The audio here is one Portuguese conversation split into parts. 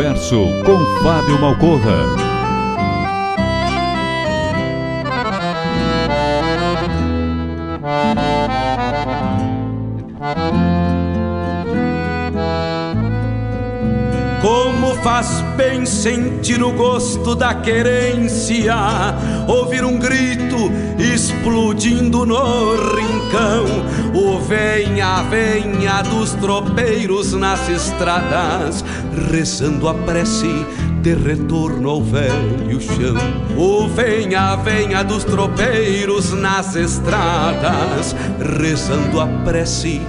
Hora do Verso com Fábio Malcorra. Como faz bem sentir o gosto da querência, ouvir um grito explodindo no rincão, o venha, venha dos tropeiros nas estradas, rezando a prece de retorno ao velho chão. O venha, venha dos tropeiros nas estradas, rezando a prece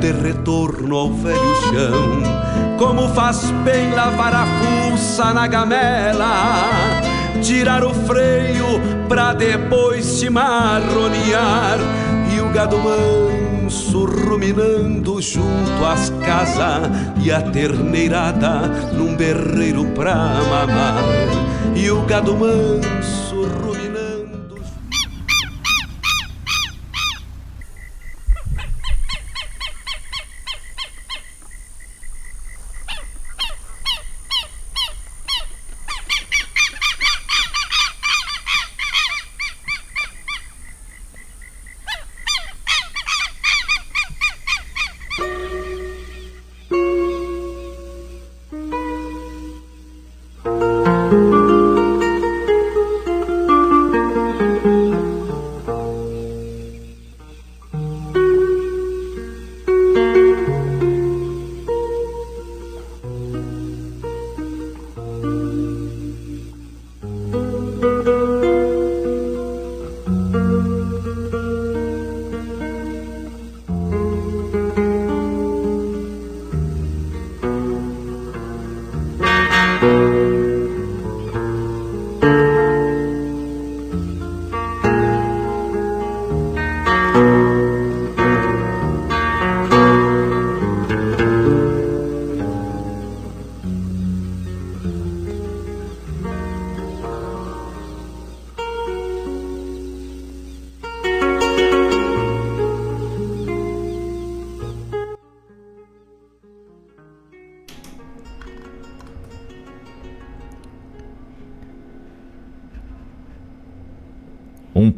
de retorno ao velho chão. Como faz bem lavar a fuça na gamela, tirar o freio pra depois se marronear e o gado manso ruminando junto às casas e a terneirada num berreiro pra mamar. E o gado manso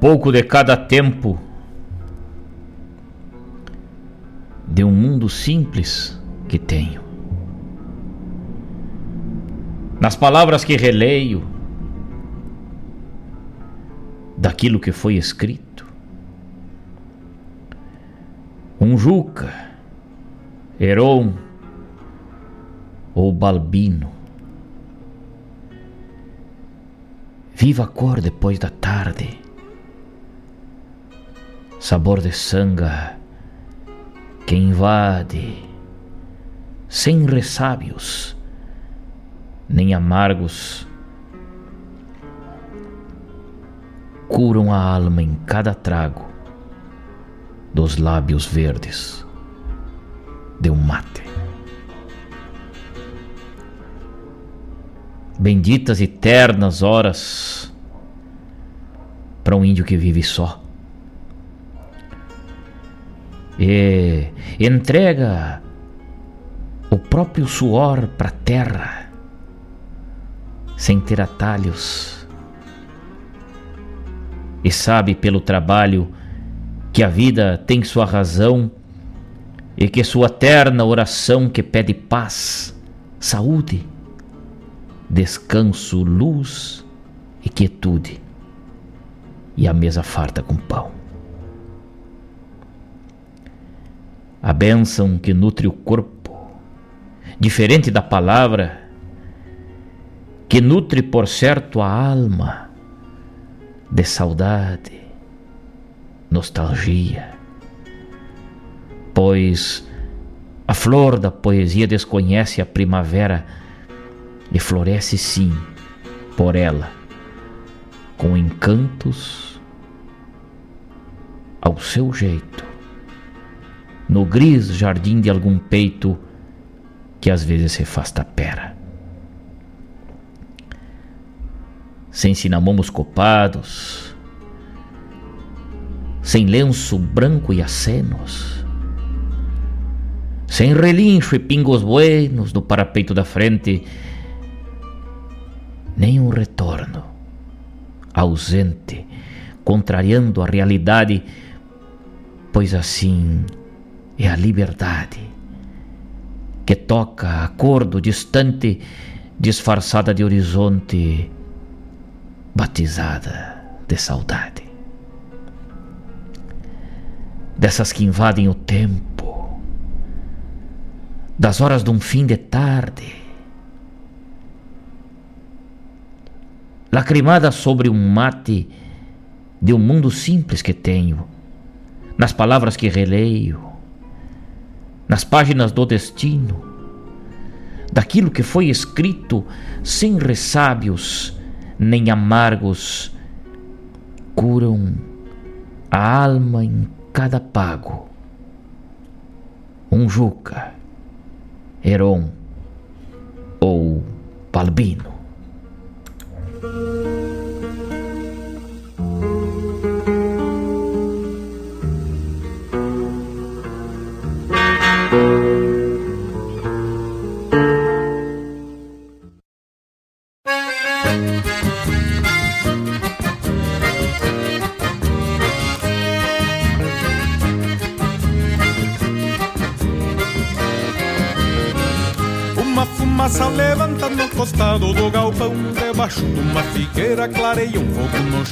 pouco de cada tempo de um mundo simples que tenho. Nas palavras que releio, daquilo que foi escrito. Um Juca, Heron ou Balbino. Viva a cor depois da tarde sabor de sanga que invade, sem ressábios, nem amargos, curam a alma em cada trago dos lábios verdes de um mate. Benditas e ternas horas para um índio que vive só. E entrega o próprio suor para a terra, sem ter atalhos, e sabe pelo trabalho que a vida tem sua razão e que sua terna oração que pede paz, saúde, descanso, luz e quietude, e a mesa farta com pão. A bênção que nutre o corpo, diferente da palavra, que nutre por certo a alma de saudade, nostalgia, pois a flor da poesia desconhece a primavera e floresce sim por ela, com encantos ao seu jeito, no gris jardim de algum peito que às vezes se faz tapera. Sem cinamomos copados, sem lenço branco e acenos, sem relincho e pingos buenos no parapeito da frente, nem um retorno, ausente, contrariando a realidade, pois assim é a liberdade que toca acordo distante, disfarçada de horizonte, batizada de saudade. Dessas que invadem o tempo, das horas de um fim de tarde, lacrimada sobre um mate de um mundo simples que tenho, nas palavras que releio, nas páginas do destino, daquilo que foi escrito sem ressábios nem amargos, curam a alma inteira cada pago. Um Juca, Heron ou Balbino.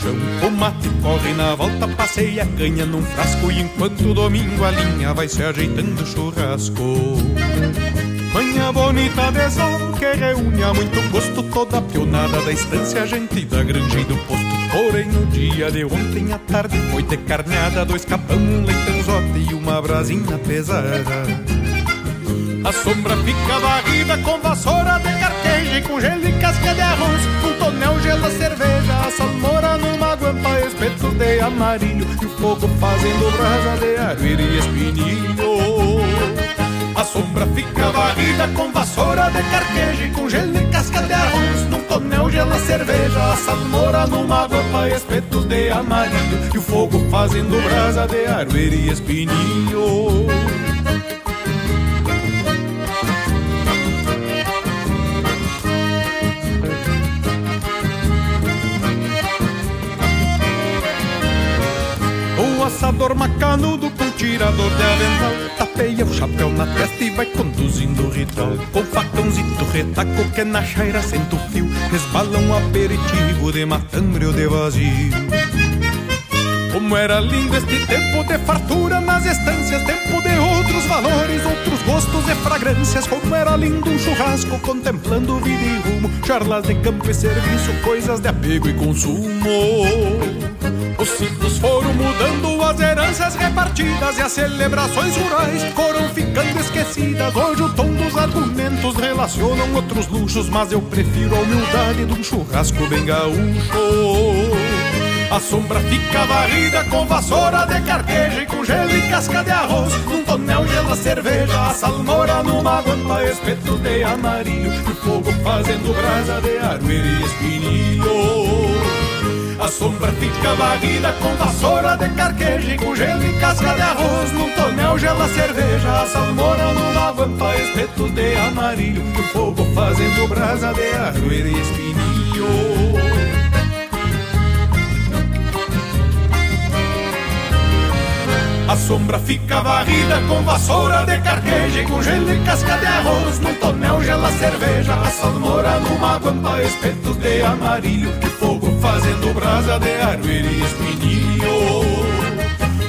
Chão. O mate corre na volta, passeia a canha num frasco. E enquanto domingo a linha vai se ajeitando churrasco. Manhã bonita de sol que reúne a muito gosto Toda a pionada da estância, gente da granja e do posto. Porém no dia de ontem à tarde foi ter carneada Dois capão, um leitãozote e uma brasinha pesada a sombra fica varrida com vassoura de carqueja com gelo e casca de arroz. Um tonel gela cerveja, a salmoura numa guampa Espetos de amarillo e o fogo fazendo brasa de arrueira e espinilho A sombra fica varrida com vassoura de carqueja com gelo e casca de arroz. Num tonel gela cerveja, a salmoura numa guampa Espetos de amarillo e o fogo fazendo brasa de arrueira e espinilho caçador macanudo com tirador de avental. Tapeia o chapéu na testa e vai conduzindo o ritual Com facãozito retaco que na chaira senta o fio. Resbala um aperitivo de matambre ou de vazio. Como era lindo este tempo de fartura nas estâncias, tempo de outros valores, outros gostos e fragrâncias. Como era lindo um churrasco contemplando vida e rumo, charlas de campo e serviço, coisas de apego e consumo. Os ciclos foram mudando, as heranças repartidas e as celebrações rurais foram ficando esquecidas. Hoje o tom dos argumentos relacionam outros luxos, mas eu prefiro a humildade de um churrasco bem gaúcho. A sombra fica varrida com vassoura de carqueja e com gelo e casca de arroz. Num tonel gela cerveja, a salmoura numa guampa, espeto de amarilho. E fogo fazendo brasa de armeira e espinilho. A sombra fica varrida com vassoura de carqueja e com gelo e casca de arroz. Num tonel gela cerveja, a salmoura numa guampa, espeto de amarilho. E o fogo fazendo brasa de armeira e espinilho. A sombra fica varrida com vassoura de carqueja e com gelo e casca de arroz. Num tonel gela cerveja, a salmoura numa guampa, espetos de amarilho. E fogo fazendo brasa de armeira e espinilho.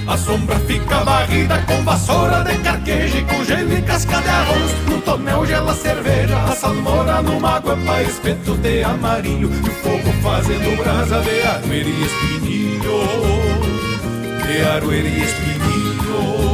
A sombra fica varrida com vassoura de carqueja e com gelo e casca de arroz. No tonel gela cerveja, a salmoura numa guampa, espetos de amarilho. E fogo fazendo brasa de armeira e espinilho de aroeira e espinilho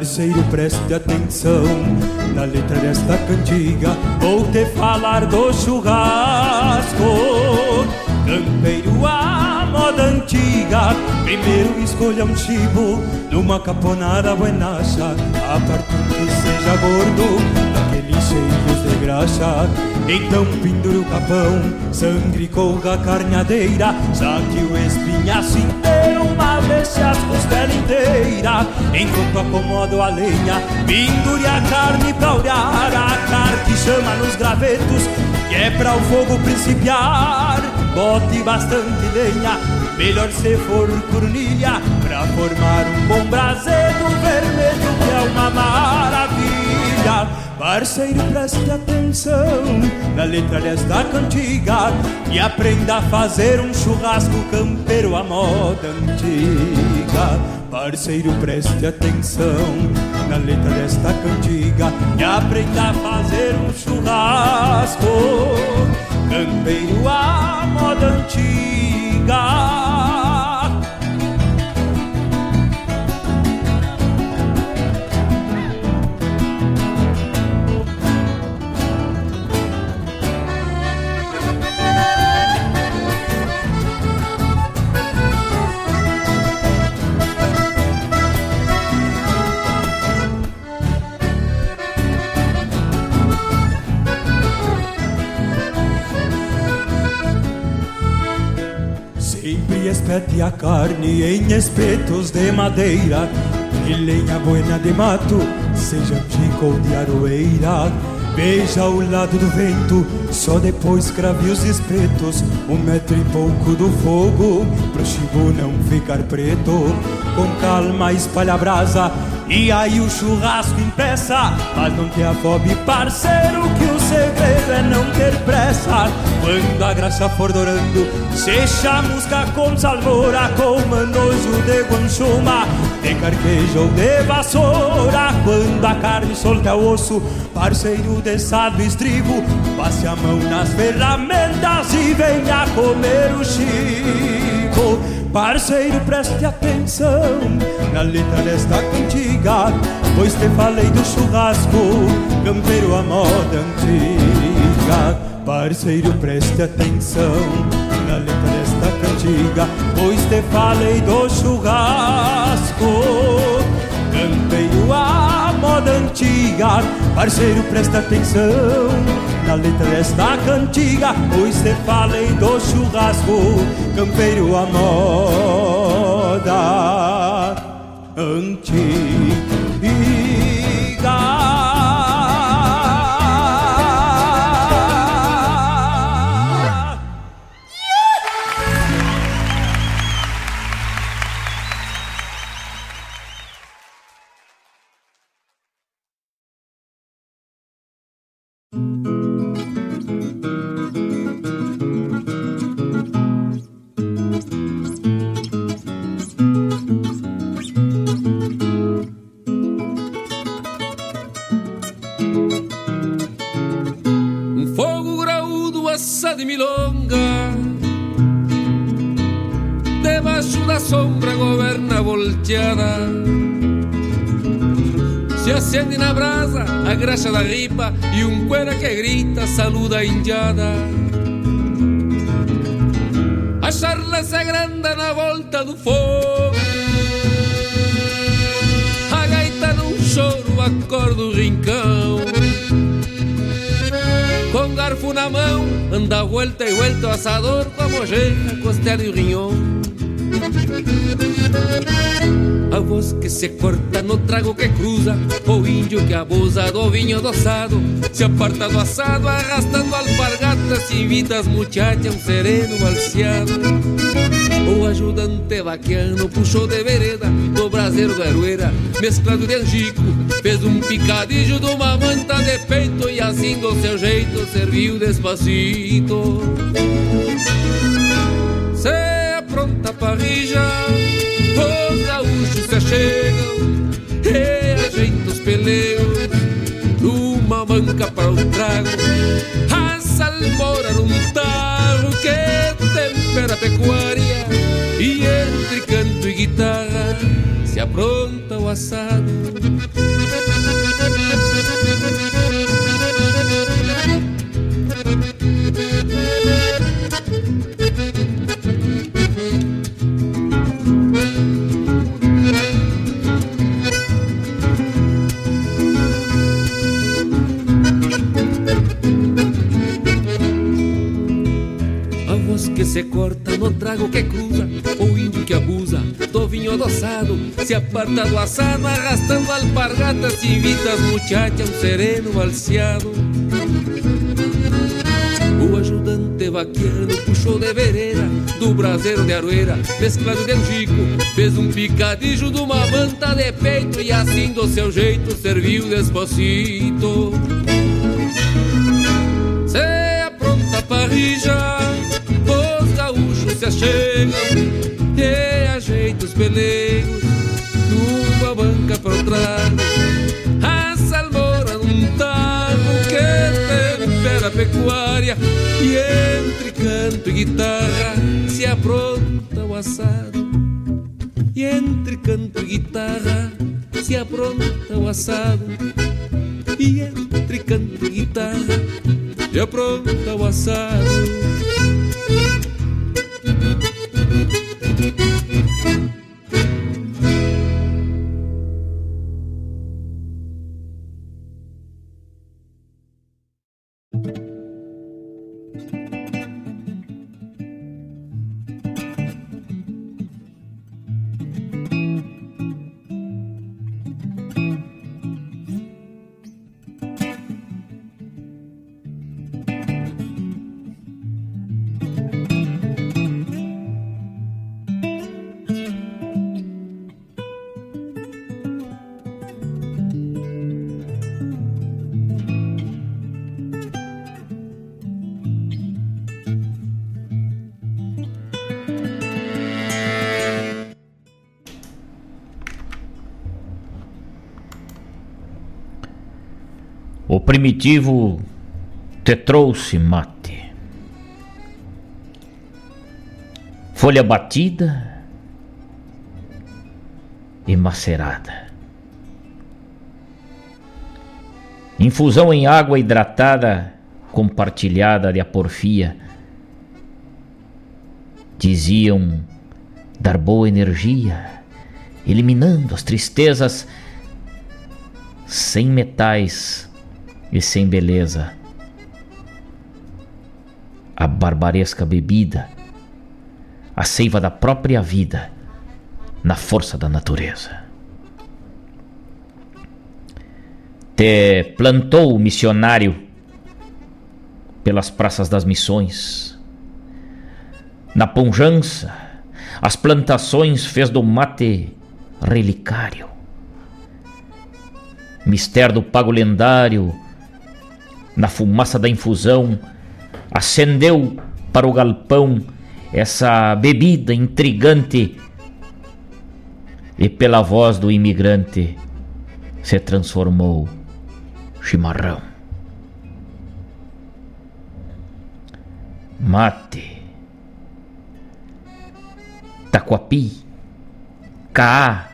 Parceiro, preste atenção. Na letra desta cantiga Vou te falar do churrasco. Campeiro à moda antiga Primeiro escolha um chibo Numa caponada buenacha. A partir que seja gordo Daqueles cheios de graxa. Então pendura o capão, sangue colga a carneadeira, saque o espinhaço uma vez as costela inteira. Enquanto acomodo a lenha, pendure a carne pra olhar, a carne que chama nos gravetos, que é pra o fogo principiar. Bote bastante lenha, melhor se for cornilha, pra formar um bom brasedo vermelho que é uma maravilha. Parceiro, preste atenção na letra desta cantiga e aprenda a fazer um churrasco campeiro à moda antiga. Parceiro, preste atenção na letra desta cantiga e aprenda a fazer um churrasco campeiro à moda antiga. Espete a carne em espetos de madeira e lenha buena de mato, seja chico ou de aroeira. Beija o lado do vento, só depois crave os espetos, um metro e pouco do fogo, pro chibo não ficar preto. Com calma espalha a brasa, e aí o churrasco impeça, mas não te afobe, parceiro, que o segredo é não ter pressa. Quando a graça for dourando, se chamusca com salmoura, com manojo de guanchuma, de carqueja ou de vassoura. Quando a carne solta o osso, parceiro desado estribo, passe a mão nas ferramentas e venha comer o chico. Parceiro, preste atenção na letra desta cantiga, pois te falei do churrasco, campeiro a moda antiga. Parceiro, preste atenção na letra cantiga, pois te falei do churrasco, campeiro a moda antiga. Parceiro, preste atenção na letra desta cantiga, pois te falei do churrasco, campeiro a moda graxa da ripa e um cuera que grita saluda a indiada. A charla se agranda na volta do fogo. A gaita num choro acorda o rincão. Com garfo na mão, anda volta e volta o assador com a mojeira, costela e o rinhão. A voz que se corta no trago que cruza O índio que abusa do vinho adoçado Se aparta do assado arrastando alpargatas as muchachas um sereno balseado O ajudante vaquiano puxou de vereda Do braseiro do Arueira Mesclado de angico Fez um picadilho de uma manta de peito E assim do seu jeito serviu despacito parrilla os gaúchos se achegam, reajeitam os peleus, numa manca para o trago, a salmoura num tarro que tempera a pecuária, e entre canto e guitarra se apronta o assado. Se corta no trago que cruza, o índio que abusa do vinho adoçado, se aparta do assado, arrastando alpargatas, invita as muchachas, um sereno balseado. O ajudante vaqueiro puxou de vereda, do braseiro de aroeira, mesclado de angico, fez um picadilho de uma manta de peito e assim do seu jeito serviu despacito. Se apronta parrija se achegam e ajeita os pelegos numa banca para o trago. A salmoura num tago que tempera a pecuária e entre canto e guitarra se apronta o assado. E entre canto e guitarra se apronta o assado. E entre canto e guitarra se apronta o assado. thank you primitivo te trouxe mate. Folha batida e macerada. Infusão em água hidratada compartilhada de aporfia. Diziam dar boa energia, eliminando as tristezas sem metais e sem beleza. A barbaresca bebida, a seiva da própria vida, na força da natureza. Te plantou missionário pelas praças das missões. Na Ponjança, as plantações fez do mate relicário. Mistério do pago lendário na fumaça da infusão, acendeu para o galpão essa bebida intrigante e pela voz do imigrante se transformou chimarrão. Mate, taquapi, caá,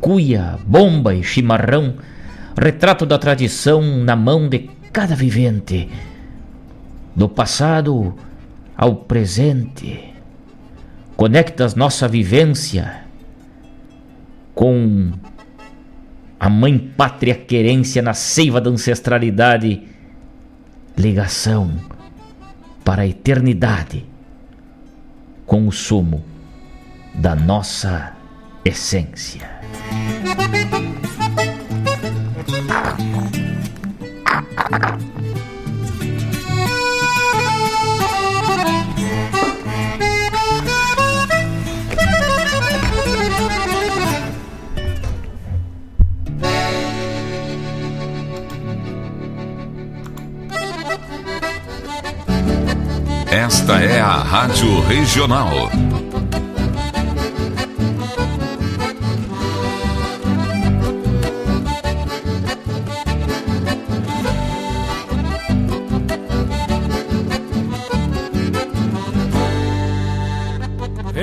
cuia, bomba e chimarrão, retrato da tradição na mão de cada vivente, do passado ao presente. Conectas nossa vivência com a mãe pátria querência na seiva da ancestralidade, ligação para a eternidade com o sumo da nossa essência. Esta é a Rádio Regional.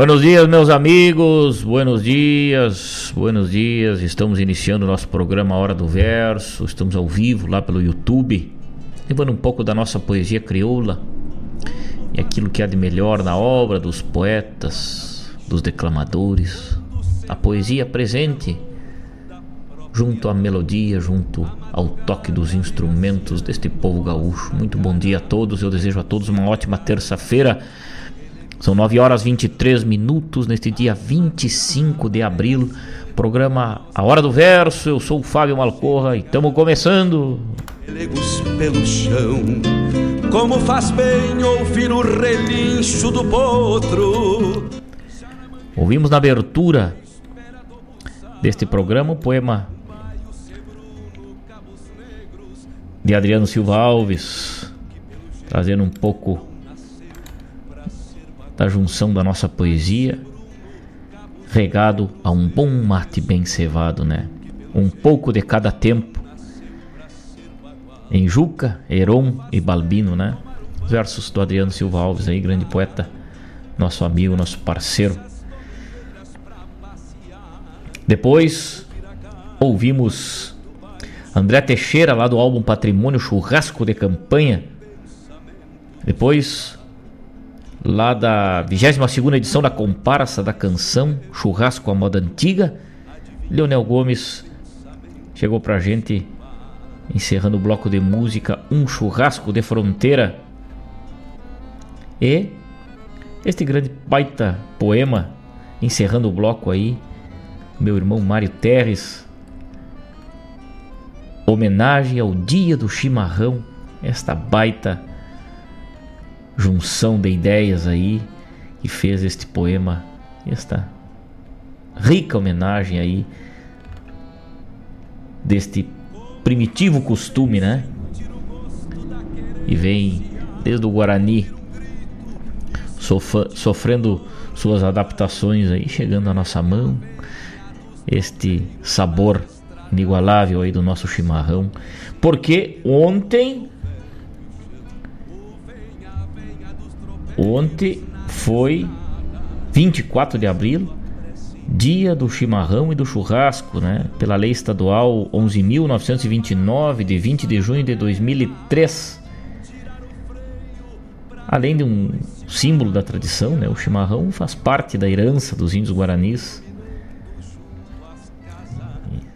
Buenos dias, meus amigos. Buenos dias, buenos dias. Estamos iniciando o nosso programa Hora do Verso. Estamos ao vivo lá pelo YouTube, levando um pouco da nossa poesia crioula e aquilo que há de melhor na obra dos poetas, dos declamadores. A poesia presente junto à melodia, junto ao toque dos instrumentos deste povo gaúcho. Muito bom dia a todos. Eu desejo a todos uma ótima terça-feira. São 9 horas 23 minutos neste dia 25 de abril. Programa A Hora do Verso. Eu sou o Fábio Malcorra e estamos começando. pelo chão, como faz bem ouvir o relincho do potro. Ouvimos na abertura deste programa o poema de Adriano Silva Alves, trazendo um pouco da junção da nossa poesia, regado a um bom mate bem cevado, né? Um pouco de cada tempo. Em Juca, Heron e Balbino, né? Versos do Adriano Silva Alves aí, grande poeta, nosso amigo, nosso parceiro. Depois ouvimos André Teixeira lá do álbum Patrimônio Churrasco de Campanha. Depois lá da 22 edição da Comparsa da Canção Churrasco à Moda Antiga. Leonel Gomes chegou pra gente encerrando o bloco de música Um Churrasco de Fronteira. E este grande baita poema encerrando o bloco aí, meu irmão Mário Terres. Homenagem ao Dia do Chimarrão, esta baita junção de ideias aí que fez este poema, esta rica homenagem aí deste primitivo costume, né? E vem desde o Guarani sofrendo suas adaptações aí, chegando à nossa mão. Este sabor inigualável aí do nosso chimarrão. Porque ontem ontem foi 24 de abril, dia do chimarrão e do churrasco, né? Pela lei estadual 11.929, de 20 de junho de 2003. Além de um símbolo da tradição, né? O chimarrão faz parte da herança dos índios guaranis,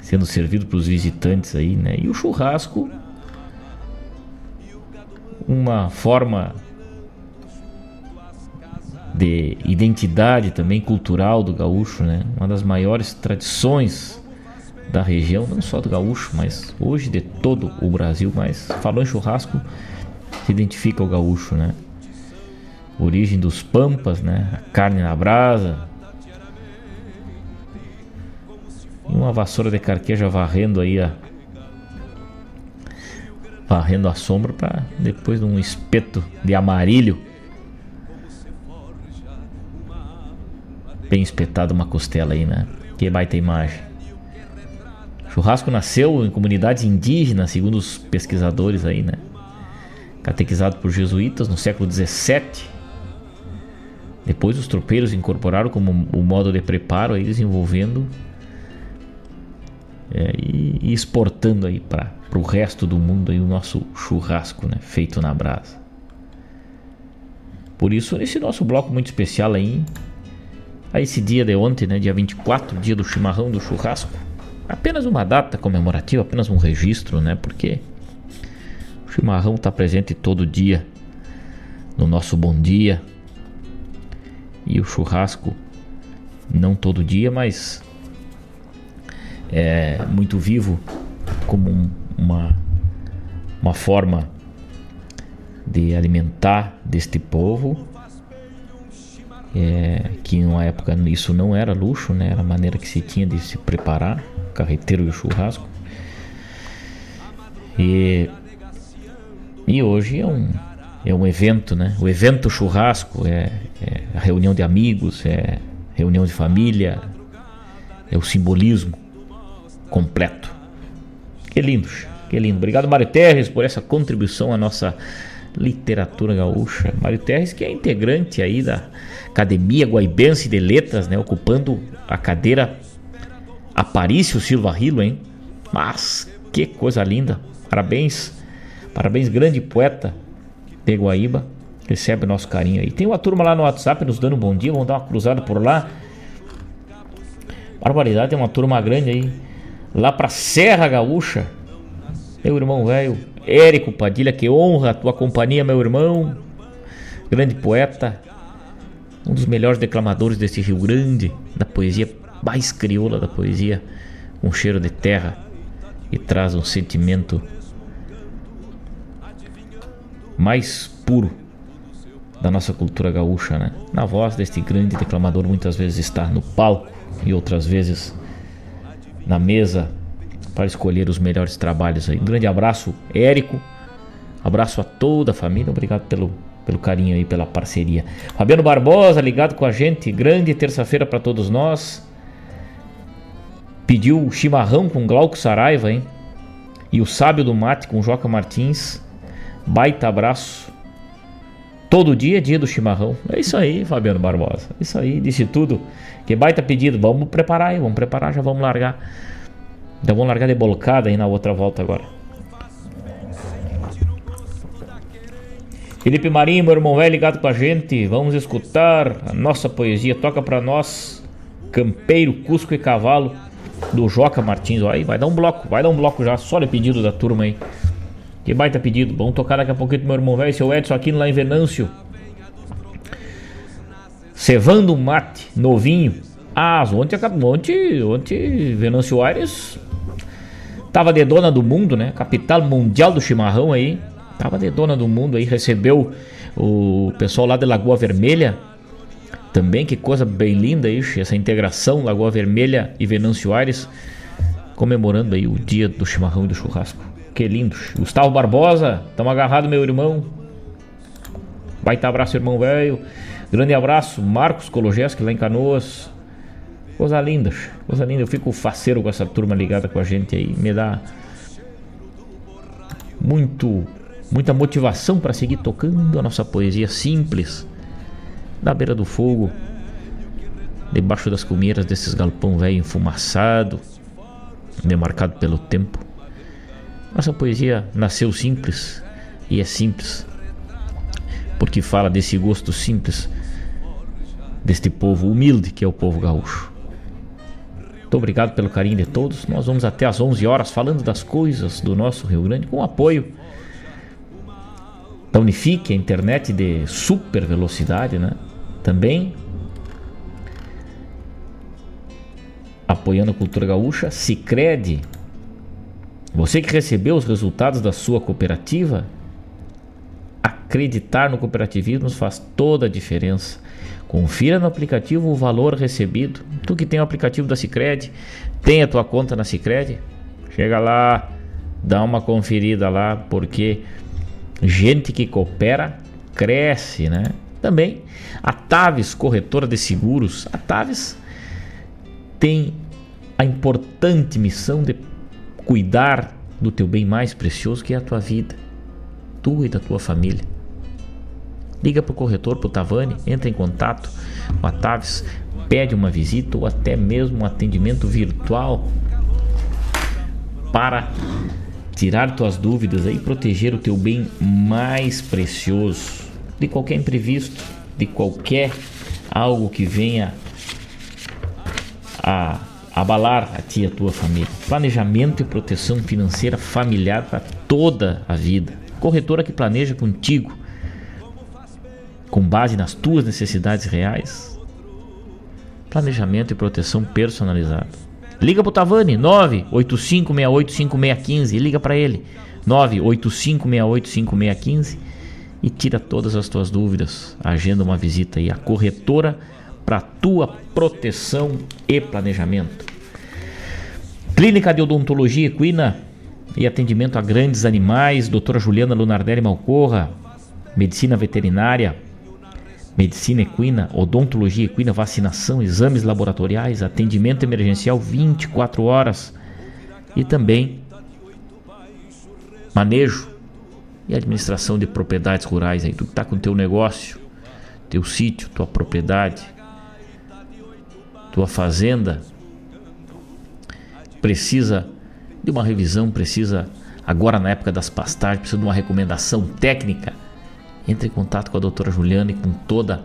sendo servido para os visitantes aí, né? E o churrasco, uma forma de identidade também cultural do gaúcho, né? Uma das maiores tradições da região, não só do gaúcho, mas hoje de todo o Brasil. Mas falou em churrasco, se identifica o gaúcho, né? Origem dos pampas, né? A carne na brasa. E uma vassoura de carqueja varrendo aí a varrendo a sombra para depois de um espeto de amarilho bem espetado uma costela aí, né? Que baita imagem. Churrasco nasceu em comunidades indígenas, segundo os pesquisadores aí, né? Catequizado por jesuítas no século XVII. Depois os tropeiros incorporaram como o modo de preparo aí, desenvolvendo é, e, e, exportando aí para o resto do mundo aí o nosso churrasco, né? Feito na brasa. Por isso, nesse nosso bloco muito especial aí, a esse dia de ontem, né, dia 24, dia do chimarrão, do churrasco. Apenas uma data comemorativa, apenas um registro, né? Porque o chimarrão está presente todo dia no nosso bom dia. E o churrasco não todo dia, mas é muito vivo como um, uma uma forma de alimentar deste povo é, que numa época isso não era luxo, né? Era a maneira que se tinha de se preparar, carreteiro e churrasco. E, e hoje é um, é um evento, né? O evento churrasco é, é a reunião de amigos, é reunião de família, é o simbolismo completo. Que lindo, que lindo. Obrigado, Mário Terres, por essa contribuição à nossa literatura gaúcha. Mário Terres, que é integrante aí da Academia Guaibense de Letras, né, ocupando a cadeira Aparício Silva Rilo, hein? Mas que coisa linda. Parabéns. Parabéns, grande poeta de Guaíba. Recebe o nosso carinho aí. Tem uma turma lá no WhatsApp nos dando um bom dia. Vamos dar uma cruzada por lá. Barbaridade, tem uma turma grande aí. Lá pra Serra Gaúcha. Meu irmão velho, Érico Padilha, que honra a tua companhia, meu irmão. Grande poeta, um dos melhores declamadores desse Rio Grande, da poesia mais crioula da poesia, um cheiro de terra e traz um sentimento mais puro da nossa cultura gaúcha, né? Na voz deste grande declamador, muitas vezes está no palco e outras vezes na mesa para escolher os melhores trabalhos aí. Um grande abraço, Érico. Abraço a toda a família. Obrigado pelo, pelo carinho aí, pela parceria. Fabiano Barbosa, ligado com a gente. Grande terça-feira para todos nós. Pediu chimarrão com Glauco Saraiva, hein? E o sábio do mate com Joca Martins. Baita abraço. Todo dia é dia do chimarrão. É isso aí, Fabiano Barbosa. É isso aí, disse tudo. Que baita pedido. Vamos preparar aí, vamos preparar, já vamos largar. Então vamos largar de bolcada aí na outra volta agora. Felipe Marinho, meu irmão velho, ligado com a gente. Vamos escutar a nossa poesia. Toca pra nós, Campeiro, Cusco e Cavalo, do Joca Martins. Aí vai dar um bloco, vai dar um bloco já. Só o pedido da turma aí. Que baita pedido. Vamos tocar daqui a pouquinho meu irmão velho, seu Edson, aqui lá em Venâncio. Cevando um mate, novinho. Ah, ontem, ontem, ontem Venâncio Aires Tava de dona do mundo, né? Capital mundial do chimarrão aí. Tava de dona do mundo aí. Recebeu o pessoal lá de Lagoa Vermelha. Também, que coisa bem linda isso. Essa integração Lagoa Vermelha e Venâncio Aires. Comemorando aí o dia do chimarrão e do churrasco. Que lindo. Gustavo Barbosa, tamo agarrado, meu irmão. Vai estar abraço, irmão velho. Grande abraço, Marcos Kologeski lá em Canoas. Coisa linda, coisa linda. Eu fico faceiro com essa turma ligada com a gente aí. Me dá muito, muita motivação para seguir tocando a nossa poesia simples, da beira do fogo, debaixo das comeiras desses galpão velho enfumaçado, demarcado pelo tempo. Nossa poesia nasceu simples e é simples, porque fala desse gosto simples deste povo humilde que é o povo gaúcho. Muito obrigado pelo carinho de todos. Nós vamos até às 11 horas falando das coisas do nosso Rio Grande com apoio da Unifique, a internet de super velocidade, né? Também apoiando a cultura gaúcha, Sicredi. Você que recebeu os resultados da sua cooperativa, acreditar no cooperativismo faz toda a diferença. Confira no aplicativo o valor recebido. Tu que tem o aplicativo da Sicredi, tem a tua conta na Sicredi, chega lá, dá uma conferida lá, porque gente que coopera cresce, né? Também a Taves, corretora de seguros, a Taves tem a importante missão de cuidar do teu bem mais precioso que é a tua vida, tua e da tua família. Liga para o corretor, para o Tavani, entra em contato com a Taves, pede uma visita ou até mesmo um atendimento virtual para tirar tuas dúvidas e proteger o teu bem mais precioso de qualquer imprevisto, de qualquer algo que venha a abalar a ti e a tua família. Planejamento e proteção financeira familiar para toda a vida. Corretora que planeja contigo com base nas tuas necessidades reais. Planejamento e proteção personalizado. Liga pro Tavani 985685615 liga para ele 985685615 e tira todas as tuas dúvidas. Agenda uma visita aí a corretora para tua proteção e planejamento. Clínica de Odontologia Equina e atendimento a grandes animais, doutora Juliana Lunardelli Malcorra, medicina veterinária, medicina equina, odontologia equina, vacinação, exames laboratoriais, atendimento emergencial 24 horas. E também manejo e administração de propriedades rurais aí, tu que tá com teu negócio, teu sítio, tua propriedade, tua fazenda precisa de uma revisão, precisa agora na época das pastagens, precisa de uma recomendação técnica entre em contato com a doutora Juliana e com toda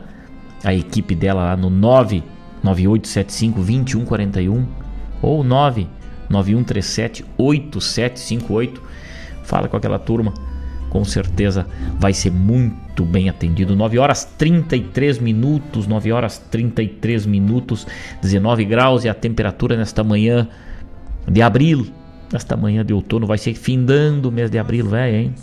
a equipe dela lá no 99875 2141 ou 99137 8758. Fala com aquela turma, com certeza vai ser muito bem atendido. 9 horas 33 minutos, 9 horas 33 minutos, 19 graus e a temperatura nesta manhã de abril, nesta manhã de outono, vai ser findando o mês de abril, velho, hein?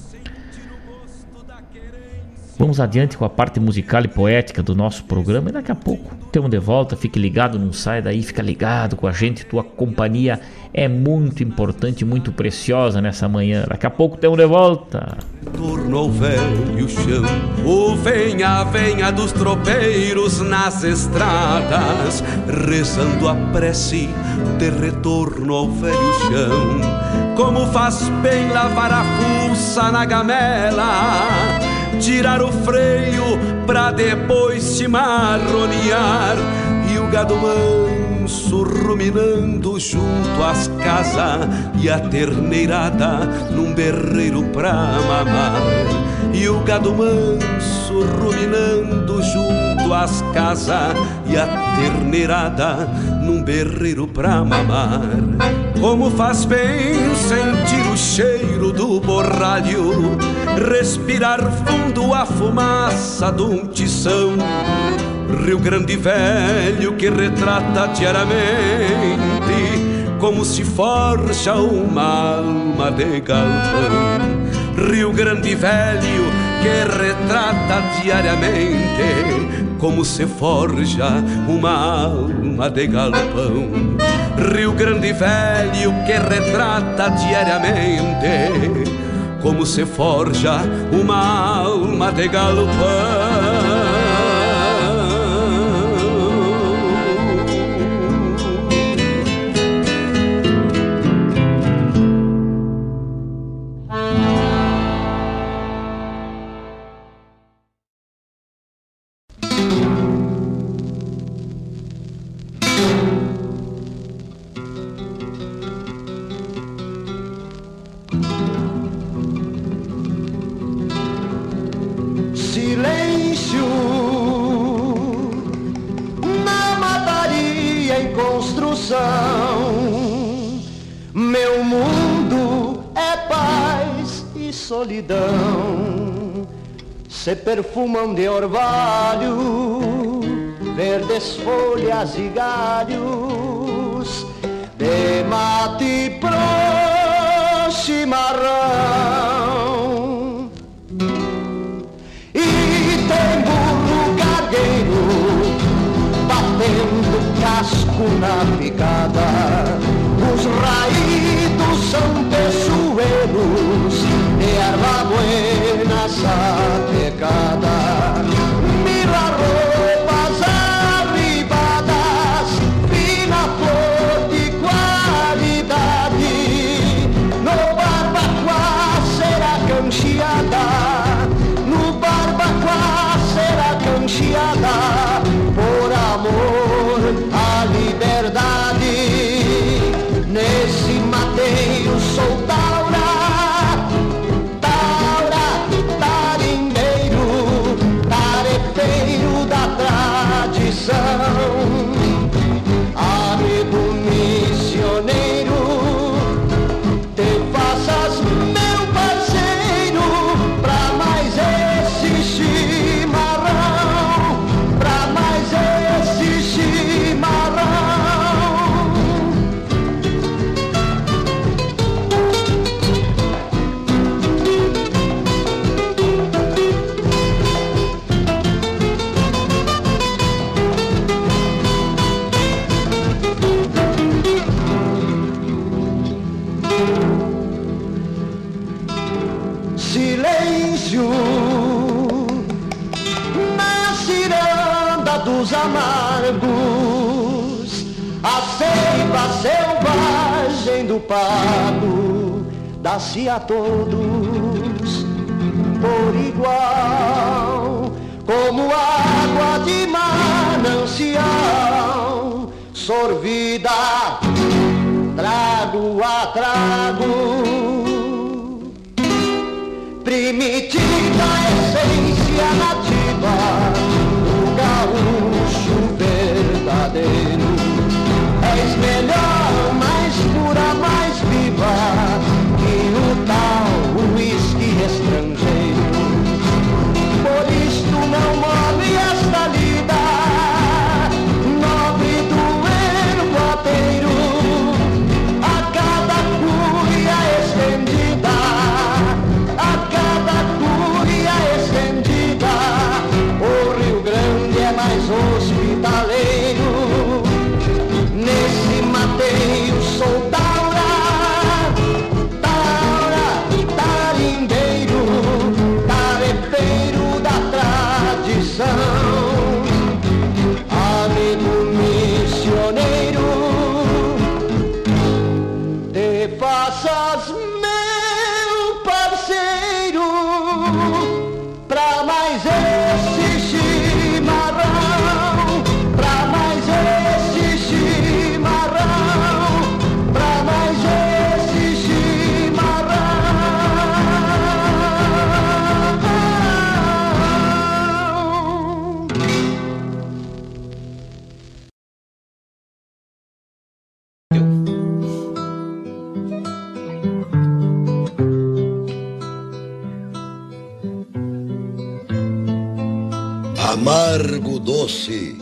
Vamos adiante com a parte musical e poética do nosso programa e daqui a pouco temos de volta. Fique ligado, não sai daí, fica ligado com a gente. Tua companhia é muito importante, muito preciosa nessa manhã. Daqui a pouco temos de volta. Tornou velho chão, o venha, venha dos tropeiros nas estradas, rezando a prece de retorno ao velho chão. Como faz bem lavar a fuça na gamela tirar o freio pra depois se marronear. E o gado manso ruminando junto às casas e a terneirada num berreiro pra mamar. E o gado manso ruminando junto às casas e a terneirada num berreiro pra mamar. Como faz bem sentir o cheiro do borralho respirar fundo a fumaça de um tição. Rio Grande Velho que retrata diariamente como se forja uma alma de galpão. Rio Grande Velho que retrata diariamente como se forja uma alma de galpão. Rio Grande Velho que retrata diariamente como se forja uma alma de galopão. Perfumam de orvalho, verdes folhas e galhos, de mate pro. E tem burro cargueiro batendo casco na picada. Os raídos Silêncio na ciranda dos amargos, a seiva selvagem do pago dá-se a todos por igual, como água de manancial, sorvida trago a trago primitiva essência nativa do gaúcho verdadeiro. És melhor, mais pura, mais viva que o tal amargo doce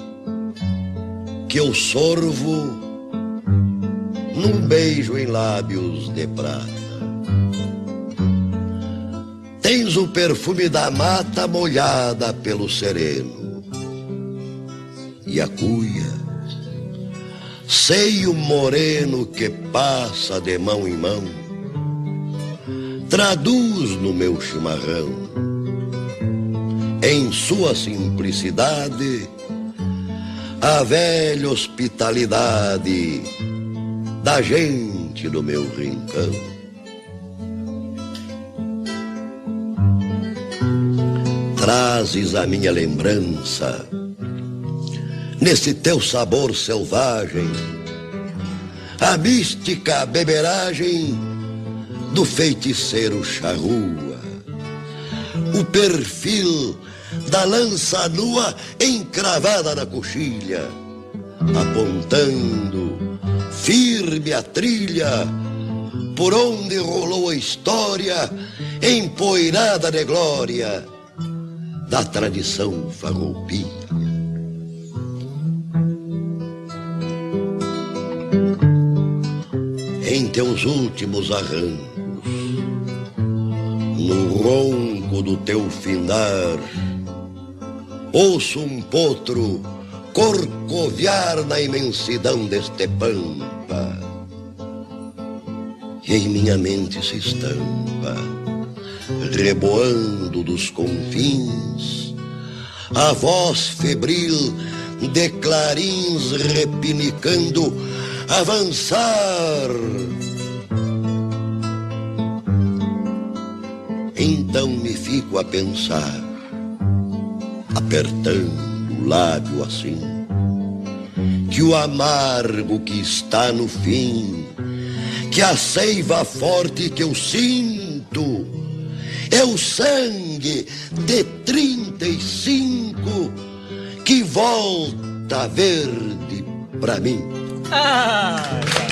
que eu sorvo num beijo em lábios de prata. Tens o perfume da mata molhada pelo sereno e a cuia, seio moreno que passa de mão em mão, traduz no meu chimarrão em sua simplicidade, a velha hospitalidade da gente do meu rincão. Trazes a minha lembrança, nesse teu sabor selvagem, a mística beberagem do feiticeiro charrua, o perfil da lança nua encravada na coxilha, apontando firme a trilha por onde rolou a história empoeirada de glória da tradição farroupilha. Em teus últimos arrancos, no ronco do teu findar, ouço um potro corcoviar na imensidão deste pampa e em minha mente se estampa, reboando dos confins, a voz febril de clarins repinicando, avançar. Então me fico a pensar, apertando o lábio assim, que o amargo que está no fim que a seiva forte que eu sinto é o sangue de trinta e cinco que volta verde pra mim. Ah!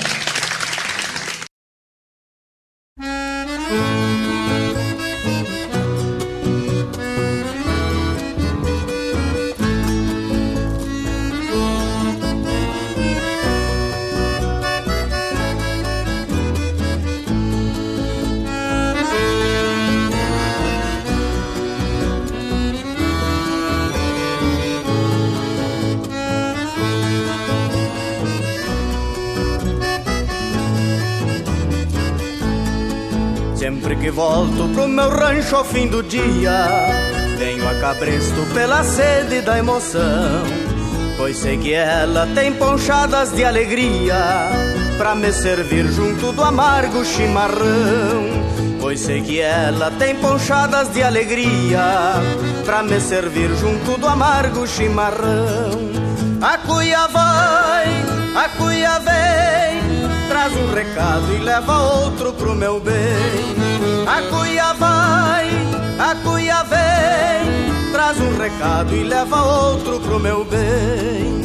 Rancho ao fim do dia. Venho a cabresto pela sede da emoção. Pois sei que ela tem ponchadas de alegria pra me servir junto do amargo chimarrão. Pois sei que ela tem ponchadas de alegria pra me servir junto do amargo chimarrão. A cuia vai, a cuia vem, traz um recado e leva outro pro meu bem. A cuia vai, a cuia vem, traz um recado e leva outro pro meu bem.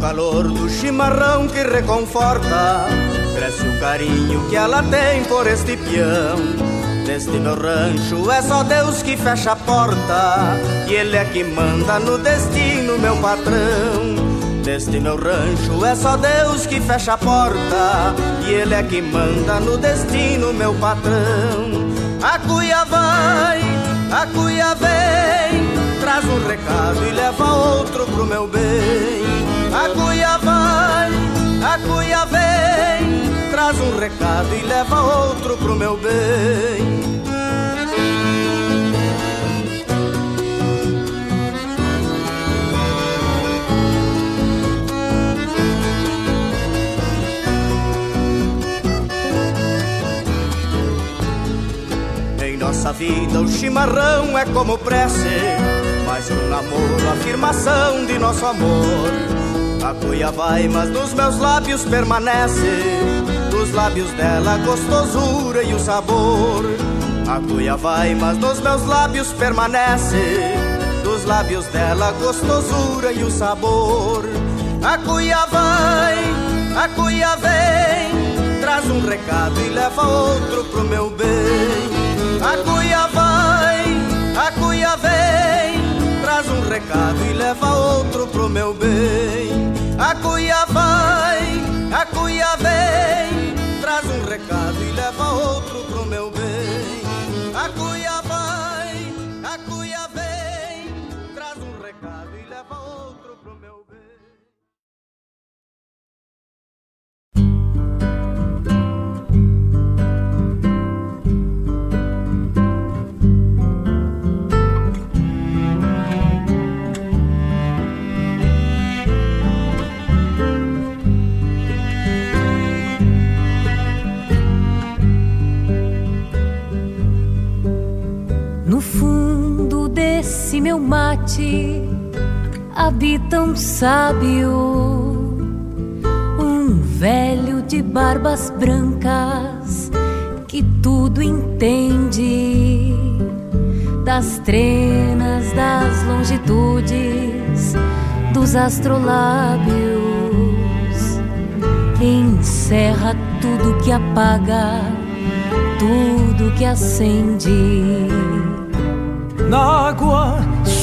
Calor do chimarrão que reconforta, cresce o carinho que ela tem por este peão. Neste meu rancho. É só Deus que fecha a porta E Ele é que manda no destino, meu patrão. Neste meu rancho é só Deus que fecha a porta E Ele é que manda no destino, meu patrão. A cuia vai, a cuia vem Traz um recado e leva outro pro meu bem. A cuia vai, a cuia vem traz um recado e leva outro pro meu bem. Em nossa vida o chimarrão é como prece, que um namoro, afirmação de nosso amor. A cuia vai, mas nos meus lábios permanece dos lábios dela a gostosura e o sabor. A cuia vai, mas nos meus lábios permanece. Dos lábios dela a gostosura e o sabor. A cuia vai, a cuia vem, traz um recado e leva outro pro meu bem. A cuia vai, a cuia vem, traz um recado e leva outro pro meu bem. A cuia vai, a cuia vem traz um recado e leva outro pro meu bem. A cuia mate habita um sábio velho de barbas brancas que tudo entende das trenas, das longitudes, dos astrolábios. Encerra tudo que apaga, tudo que acende. Na água,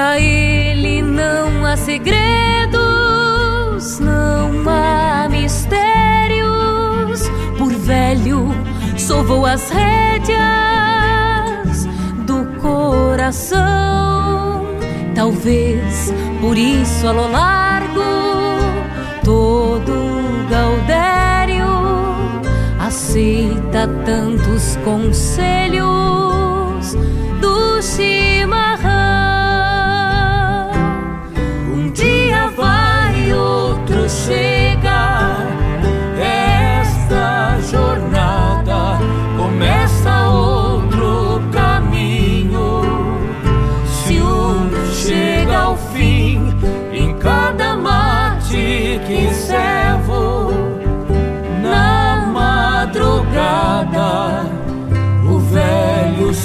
Pra ele não há segredos, não há mistérios. Por velho, sovou as rédeas do coração. Talvez por isso a lo largo todo Gaudério aceita tantos conselhos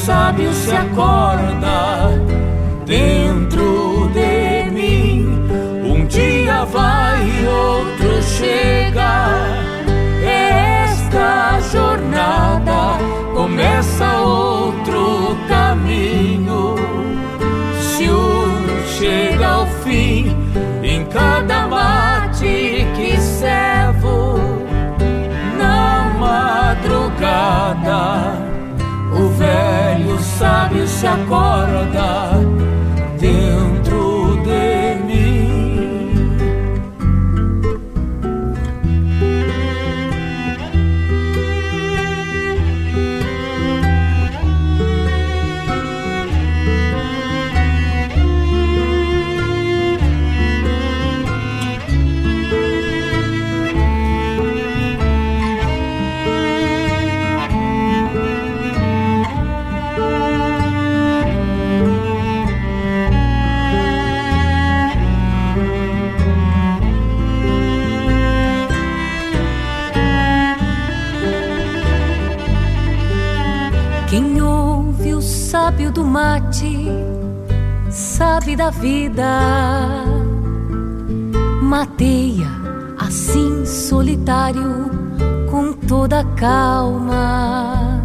sábio se acorda dentro de mim. Um dia vai, outro chega. Esta jornada começa outro caminho. Se um chega ao fim, em cada mate que servo, na madrugada, o velho sábio se acorda da vida. Mateia assim solitário com toda calma.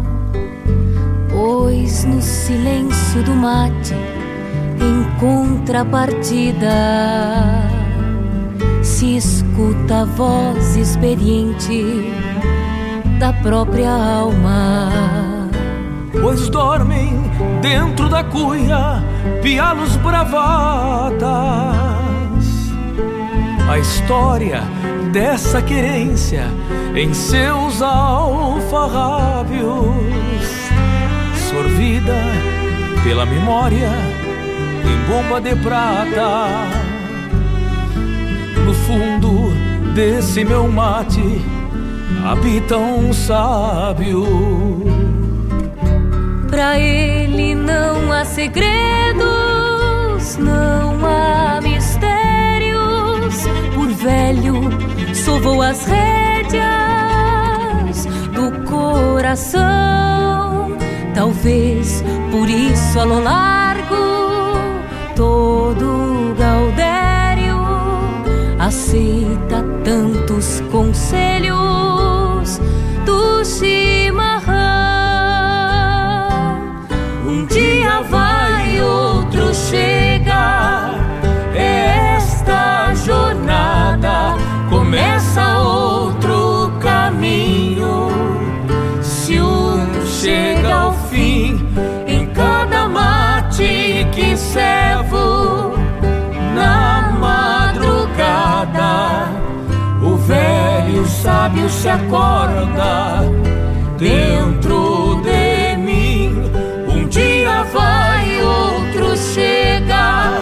Pois no silêncio do mate em contrapartida se escuta a voz experiente da própria alma. Pois dormem dentro da cuia pialos bravatas. A história dessa querência em seus alfarrábios, sorvida pela memória em bomba de prata. No fundo desse meu mate habita um sábio. Pra ele não há segredos, não há mistérios. Por velho, sovou as rédeas do coração. Talvez por isso a lo largo todo Gaudério aceita tantos conselhos servo, na madrugada, o velho sábio se acorda dentro de mim. Um dia vai, outro chega.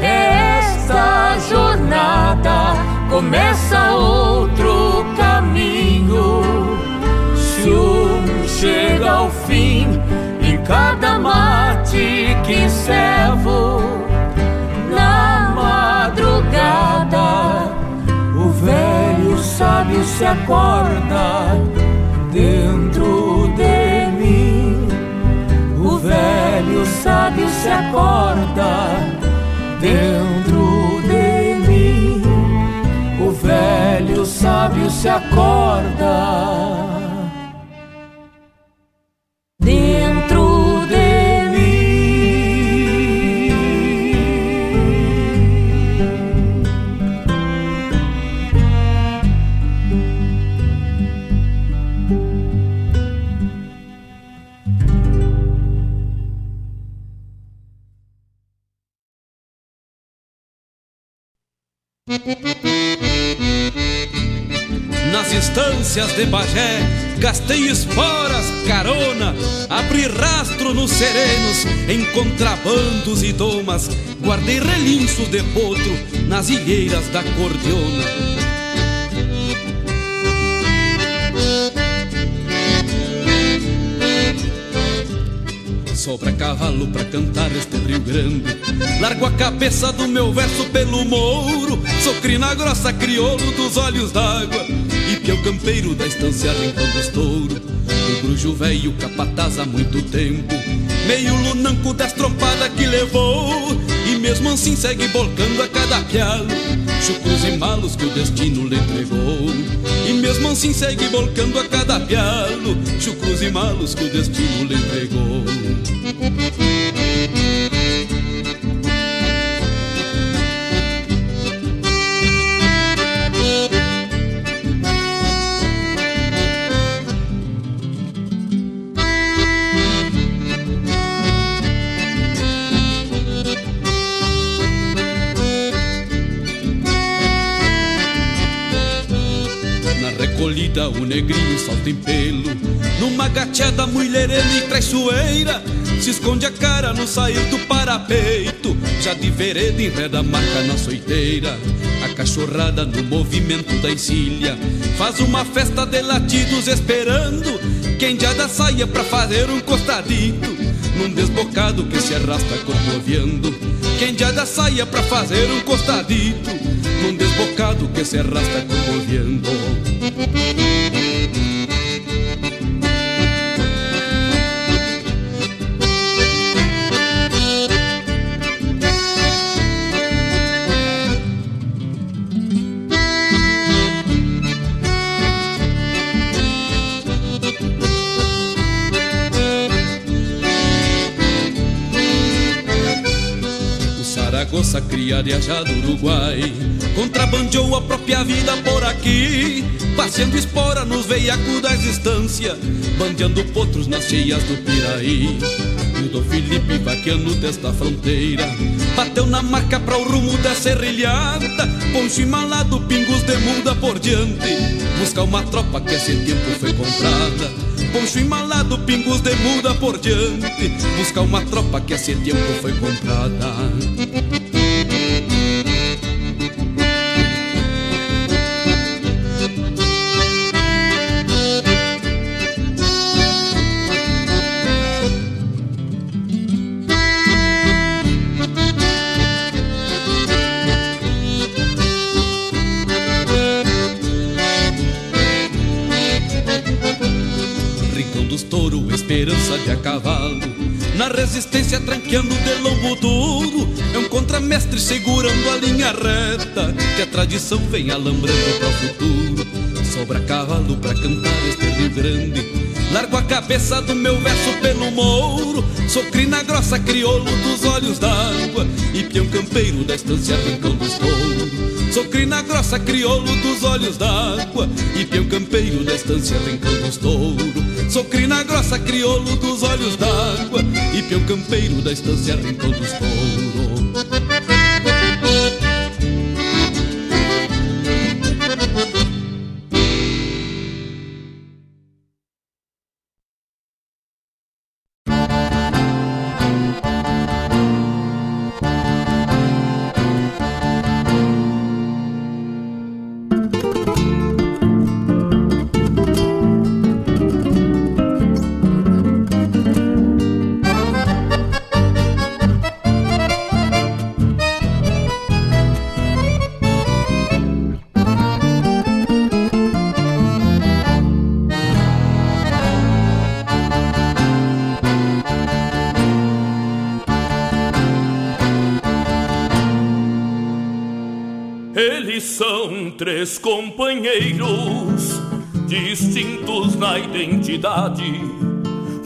Esta jornada começa outro caminho. Se um chega ao fim, em cada mate que servo na madrugada, o velho sábio se acorda dentro de mim. O velho sábio se acorda dentro de mim. O velho sábio se acorda. De Bagé, gastei esporas, carona, abri rastro nos serenos, em contrabandos e domas, guardei relinchos de potro nas ilheiras da cordiona. Sobra cavalo pra cantar este Rio Grande. Largo a cabeça do meu verso pelo mouro. Sou crina grossa, crioulo dos olhos d'água Pião campeiro da estância Rincão dos Touro Do brujo velho capataz há muito tempo. Meio lunanco das trompadas que levou. E mesmo assim segue volcando a cada pialo Chucros e malos que o destino lhe entregou. E mesmo assim segue volcando a cada pialo Chucros e malos que o destino lhe entregou recolhida o negrinho salta em pelo. Numa gateada mulherena e traiçoeira. Se esconde a cara no sair do parapeito. Já de vereda enreda a maca na soiteira. A cachorrada no movimento da encilha. Faz uma festa de latidos esperando. Quem já da saia pra fazer um costadito. Num desbocado que se arrasta corcoviando Quem já da saia pra fazer um costadito. Num desbocado que se arrasta corcoviando Criada já do Uruguai. Contrabandeou a própria vida por aqui. Passeando espora nos veiacos da existência. Bandeando potros nas cheias do Piraí. E o Dom Felipe vaqueando desta fronteira. Bateu na marca para o rumo da serrilhada Poncho malado, pingos de muda por diante. Busca uma tropa que esse tempo foi comprada. Poncho malado, pingos de muda por diante. Busca uma tropa que esse tempo foi comprada resistência tranqueando de lombo duro. É um contramestre segurando a linha reta Que a tradição vem alambrando para o futuro. Sobra cavalo pra cantar este Rio Grande. Largo a cabeça do meu verso pelo mouro Sou crina grossa, crioulo dos olhos d'água. E peão campeiro da estância Rincão dos Touros Sou crina grossa, crioulo dos olhos d'água E peão campeiro da estância Rincão dos Touros. Sou crina grossa, crioulo dos olhos d'água E peão campeiro da estância Rincão dos Touros três companheiros distintos na identidade,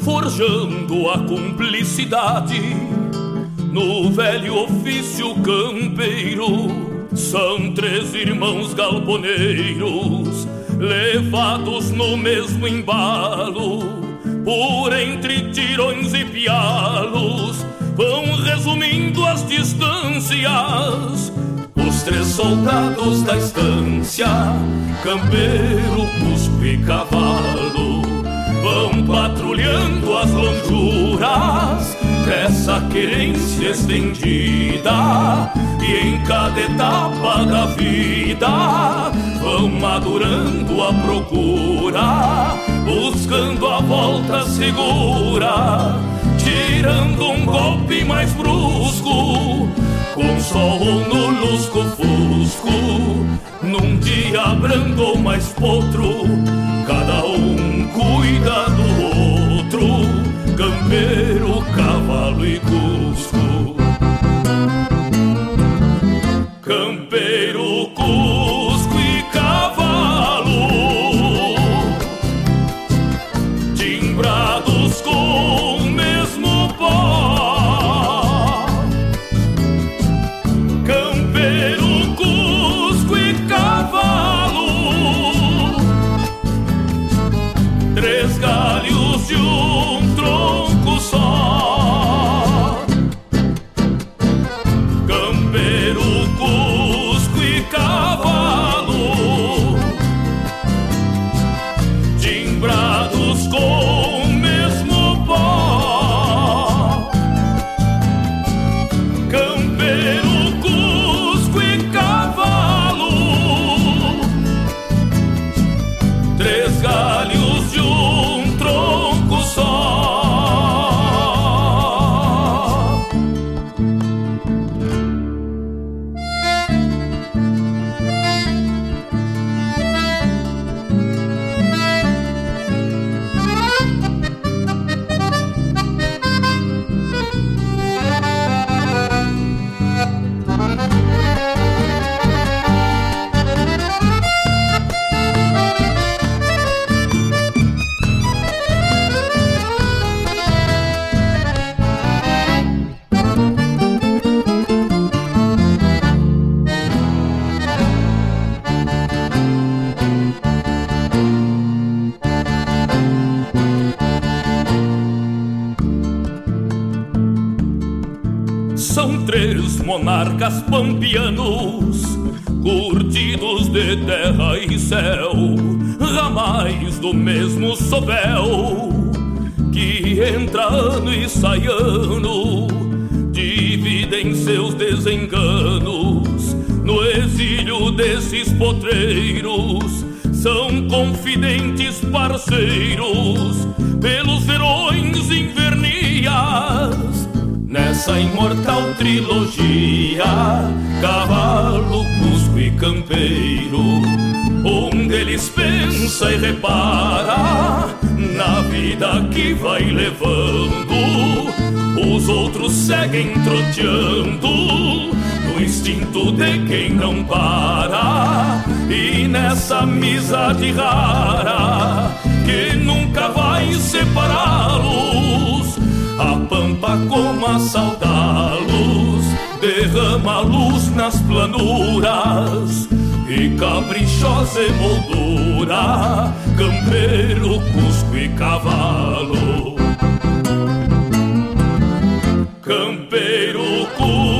forjando a cumplicidade no velho ofício campeiro. São três irmãos galponeiros, levados no mesmo embalo, por entre tirões e pialos, vão resumindo as distâncias os três soldados da estância, campeiro, cusco e cavalo, vão patrulhando as lonjuras dessa querência estendida. E em cada etapa da vida vão madurando a procura, buscando a volta segura, tirando um golpe mais brusco com sol no lusco-fusco Num dia brando ou mais potro Cada um cuida do outro Campeiro, cavalo e cusco pampianos, curtidos de terra e céu, ramais do mesmo sovel, que entra ano e sai ano, dividem seus desenganos no exílio desses potreiros. São confidentes parceiros pelos verões invernias Nessa imortal trilogia, cavalo, cusco e campeiro, um deles pensa e repara na vida que vai levando, os outros seguem troteando no instinto de quem não para, e nessa amizade rara que nunca vai separá-los. A pampa como saudá-los Derrama luz nas planuras. E caprichosa emoldura Campeiro, cusco e cavalo. Campeiro, cusco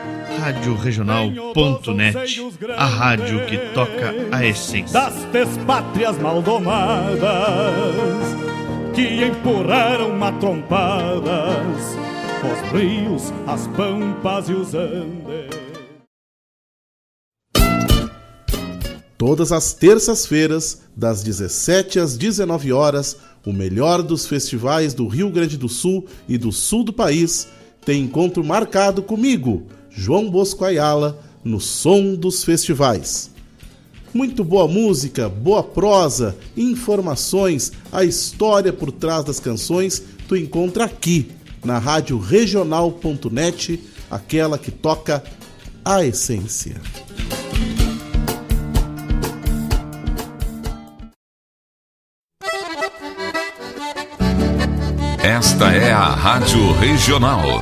Rádio Regional.net, a rádio que toca a essência. Das despátrias maldomadas que empurraram matrompadas os rios, as pampas e os andes. Todas as terças-feiras, das 17 às 19 horas, o melhor dos festivais do Rio Grande do Sul e do sul do país tem encontro marcado comigo, João Bosco Ayala, no Som dos Festivais. Muito boa música, boa prosa, informações, a história por trás das canções tu encontra aqui na rádio regional.net, aquela que toca a essência. Esta é a Rádio Regional.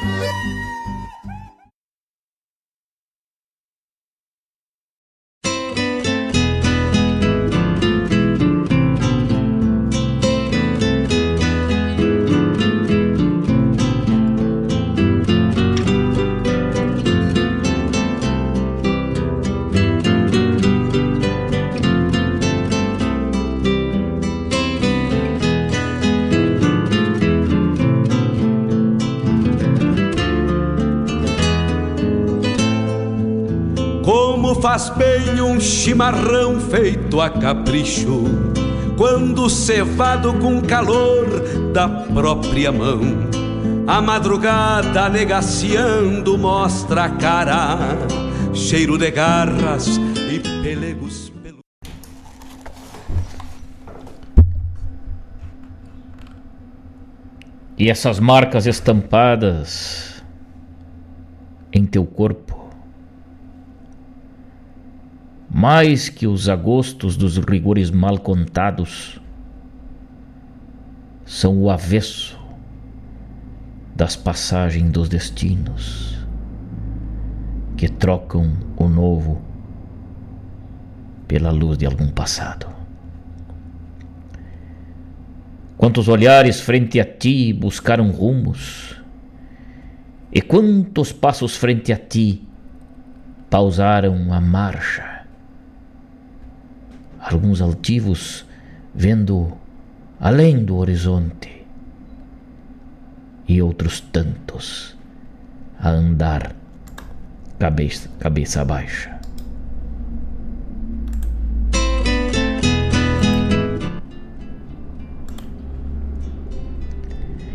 Chimarrão feito a capricho, quando cevado com calor da própria mão. A madrugada negaciando mostra a cara, cheiro de garras e pelegos. E essas marcas estampadas em teu corpo, mais que os agostos dos rigores mal contados, são o avesso das passagens dos destinos que trocam o novo pela luz de algum passado. Quantos olhares frente a ti buscaram rumos, e quantos passos frente a ti pausaram a marcha, alguns altivos vendo além do horizonte e outros tantos a andar cabeça, cabeça baixa.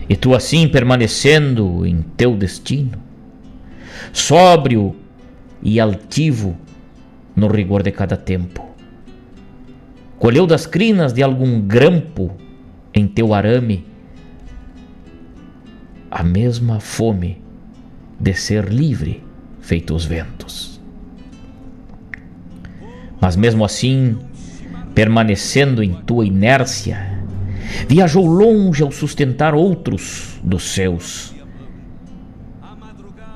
E tu assim permanecendo em teu destino, sóbrio e altivo no rigor de cada tempo. Colheu das crinas de algum grampo em teu arame a mesma fome de ser livre, feito os ventos. Mas mesmo assim, permanecendo em tua inércia, viajou longe ao sustentar outros dos seus.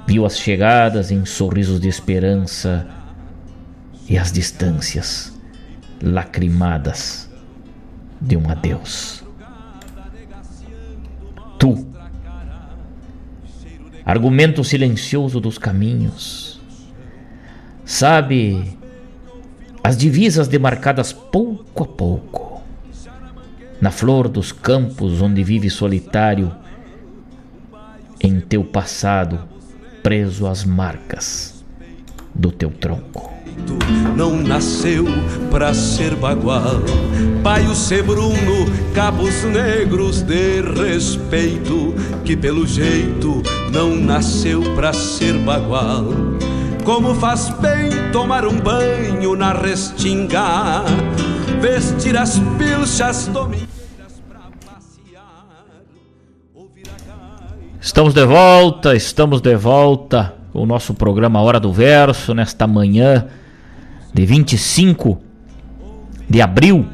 Viu as chegadas em sorrisos de esperança e as distâncias lacrimadas de um adeus. Tu, argumento silencioso dos caminhos, sabe as divisas demarcadas pouco a pouco, na flor dos campos onde vive solitário, em teu passado preso às marcas do teu tronco não nasceu pra ser bagual. Paio Sebruno, cabos negros de respeito, que pelo jeito não nasceu pra ser bagual. Como faz bem tomar um banho na restinga, vestir as pilchas domingueiras Estamos de volta, estamos de volta o nosso programa Hora do Verso nesta manhã de 25 de abril.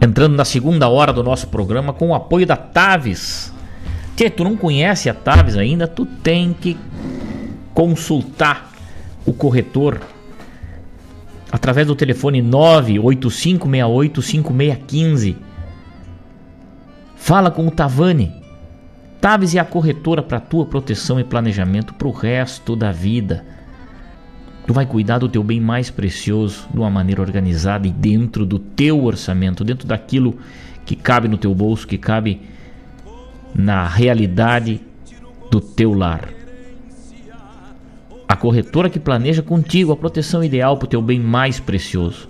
Entrando na segunda hora do nosso programa com o apoio da Taves. Se tu não conhece a Taves ainda, tu tem que consultar o corretor através do telefone 985685615. Fala com o Tavani Taves é a corretora para tua proteção e planejamento para o resto da vida. Tu vai cuidar do teu bem mais precioso de uma maneira organizada e dentro do teu orçamento, dentro daquilo que cabe no teu bolso, que cabe na realidade do teu lar. A corretora que planeja contigo a proteção ideal para o teu bem mais precioso.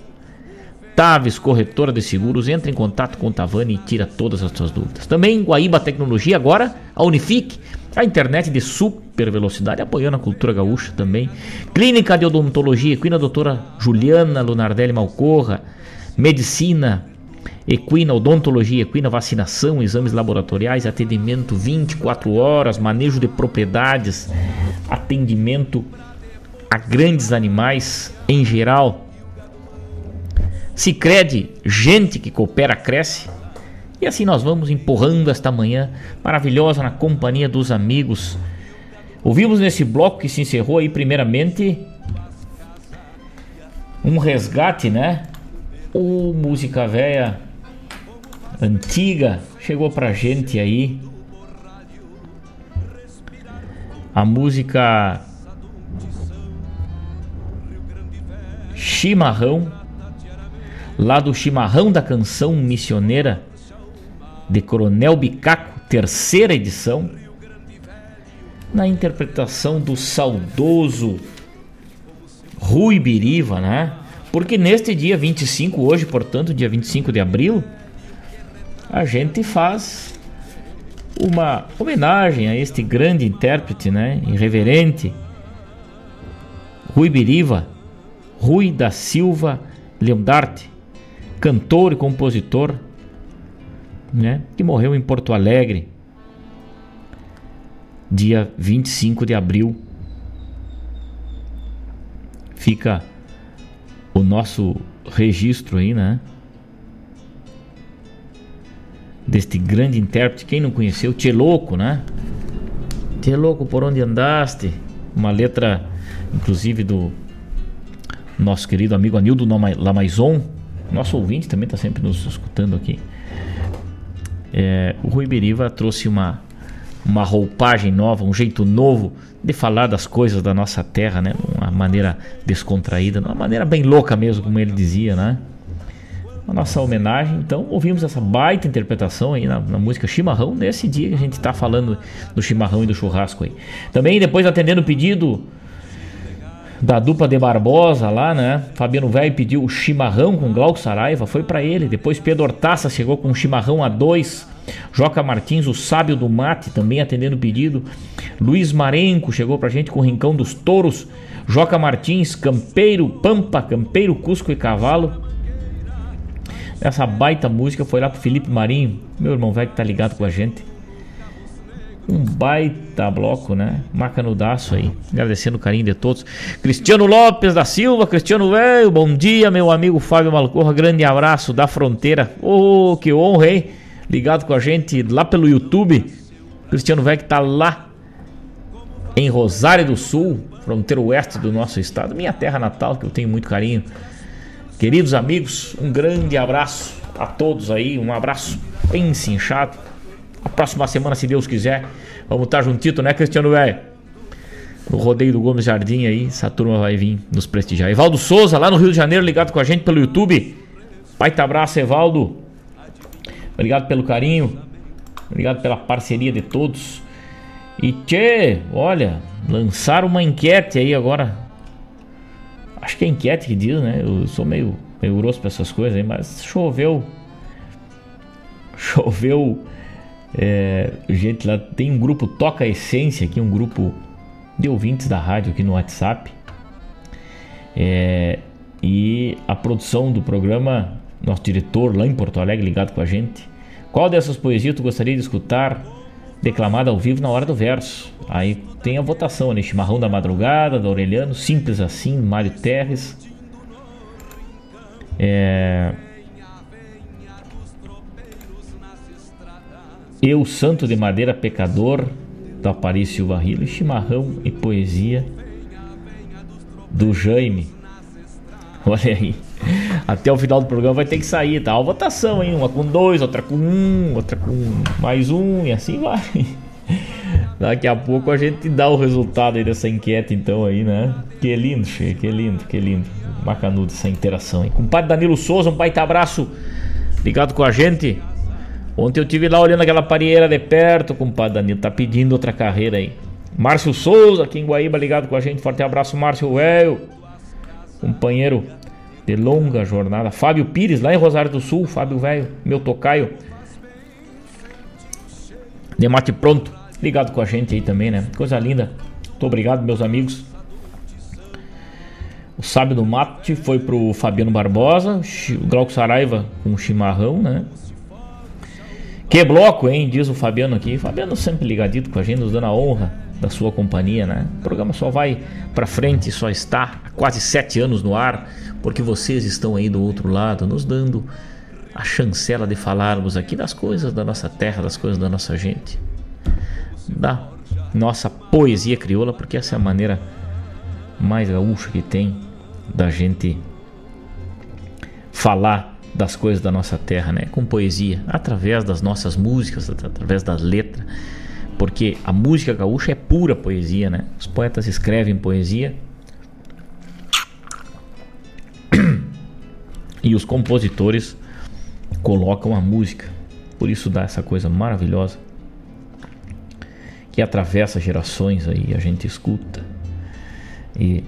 Taves, corretora de seguros, entra em contato com o Tavani e tira todas as suas dúvidas. Também Guaíba Tecnologia, agora a Unifique, a internet de super velocidade, apoiando a cultura gaúcha também. Clínica de Odontologia, equina doutora Juliana Lunardelli Malcorra, Medicina Equina, Odontologia Equina, vacinação, exames laboratoriais, atendimento 24 horas, manejo de propriedades, atendimento a grandes animais em geral Sicredi, gente que coopera cresce. E assim nós vamos empurrando esta manhã maravilhosa na companhia dos amigos. Ouvimos nesse bloco que se encerrou aí primeiramente um resgate, né? O música velha antiga chegou pra gente aí. A música Chimarrão lá do Chimarrão da Canção Missioneira de Coronel Bicaco, terceira edição, na interpretação do saudoso Rui Biriva, né? Porque neste dia 25, hoje, portanto, dia 25 de abril, a gente faz uma homenagem a este grande intérprete, né? Irreverente, Rui Biriva, Rui da Silva Leondarte, cantor e compositor, né, que morreu em Porto Alegre, dia 25 de abril. Fica o nosso registro aí, né? Deste grande intérprete, quem não conheceu, Tchê Louco, né? Tchê Louco, por onde andaste? Uma letra, inclusive, do nosso querido amigo Anildo Lamaison, nosso ouvinte também está sempre nos escutando aqui. É, o Rui Beriva trouxe uma, uma roupagem nova, um jeito novo de falar das coisas da nossa terra, né? Uma maneira descontraída, de uma maneira bem louca mesmo, como ele dizia, né? A nossa homenagem, então ouvimos essa baita interpretação aí na, na música Chimarrão, nesse dia que a gente está falando do chimarrão e do churrasco aí. Também depois atendendo o pedido da dupla de Barbosa lá, né? Fabiano Velho pediu o chimarrão com Glauco Saraiva, foi para ele. Depois Pedro Hortaça chegou com o chimarrão a dois. Joca Martins, o sábio do mate, também atendendo o pedido. Luiz Marenco chegou pra gente com o Rincão dos Touros. Joca Martins, Campeiro Pampa, Campeiro Cusco e Cavalo. Essa baita música foi lá pro Felipe Marinho, meu irmão velho que tá ligado com a gente. Um baita bloco, né? Macanudaço aí. Agradecendo o carinho de todos. Cristiano Lopes da Silva, Cristiano Velho, bom dia, meu amigo Fábio Malcorra. Grande abraço da fronteira. Oh, que honra, hein? Ligado com a gente lá pelo YouTube. Cristiano Velho que tá lá em Rosário do Sul, fronteira oeste do nosso estado, minha terra natal, que eu tenho muito carinho. Queridos amigos, um grande abraço a todos aí, um abraço bem cinchado. A próxima semana, se Deus quiser, vamos estar juntito, né, Cristiano Velho? No rodeio do Gomes Jardim aí, essa turma vai vir nos prestigiar. Evaldo Souza, lá no Rio de Janeiro, ligado com a gente pelo YouTube. Baita abraço, Evaldo. Obrigado pelo carinho. Obrigado pela parceria de todos. E tchê, olha, lançaram uma enquete aí agora Acho que é enquete que diz, né? Eu sou meio, meio grosso pra essas coisas aí, mas choveu. Choveu. É, gente lá tem um grupo Toca Essência aqui, um grupo de ouvintes da rádio aqui no WhatsApp. É, e a produção do programa, nosso diretor lá em Porto Alegre ligado com a gente. Qual dessas poesias tu gostaria de escutar declamada ao vivo na hora do verso? Aí tem a votação, né? Chimarrão da Madrugada, da Aureliano, Simples Assim, Mário Terres. É... Eu, Santo de Madeira Pecador, do Aparício Silva Rilo, Chimarrão e Poesia, do Jaime. Olha aí. Até o final do programa vai ter que sair, tá? A votação, hein? Uma com dois, outra com um, outra com mais um, e assim vai. Daqui a pouco a gente dá o resultado aí dessa enquete, então, aí, né? Que lindo, che, que lindo, que lindo. Bacanudo essa interação aí. Compadre Danilo Souza, um baita abraço. Ligado com a gente. Ontem eu tive lá olhando aquela parieira de perto, compadre Danilo. Tá pedindo outra carreira aí. Márcio Souza, aqui em Guaíba, ligado com a gente. Forte abraço, Márcio Velho. Companheiro de longa jornada. Fábio Pires, lá em Rosário do Sul. Fábio Velho, meu tocaio. De mate pronto ligado com a gente aí também, né? Coisa linda. Muito obrigado, meus amigos. O Sábio do Mate foi pro Fabiano Barbosa, o Glauco Saraiva com o chimarrão, né? Que bloco, hein? Diz o Fabiano aqui. Fabiano sempre ligadito com a gente, nos dando a honra da sua companhia, né? O programa só vai para frente, só está há quase sete anos no ar, porque vocês estão aí do outro lado, nos dando a chancela de falarmos aqui das coisas da nossa terra, das coisas da nossa gente da nossa poesia crioula, porque essa é a maneira mais gaúcha que tem da gente falar das coisas da nossa terra, né? Com poesia, através das nossas músicas, através das letras, porque a música gaúcha é pura poesia, né? Os poetas escrevem poesia e os compositores colocam a música. Por isso dá essa coisa maravilhosa que atravessa gerações aí, a gente escuta e,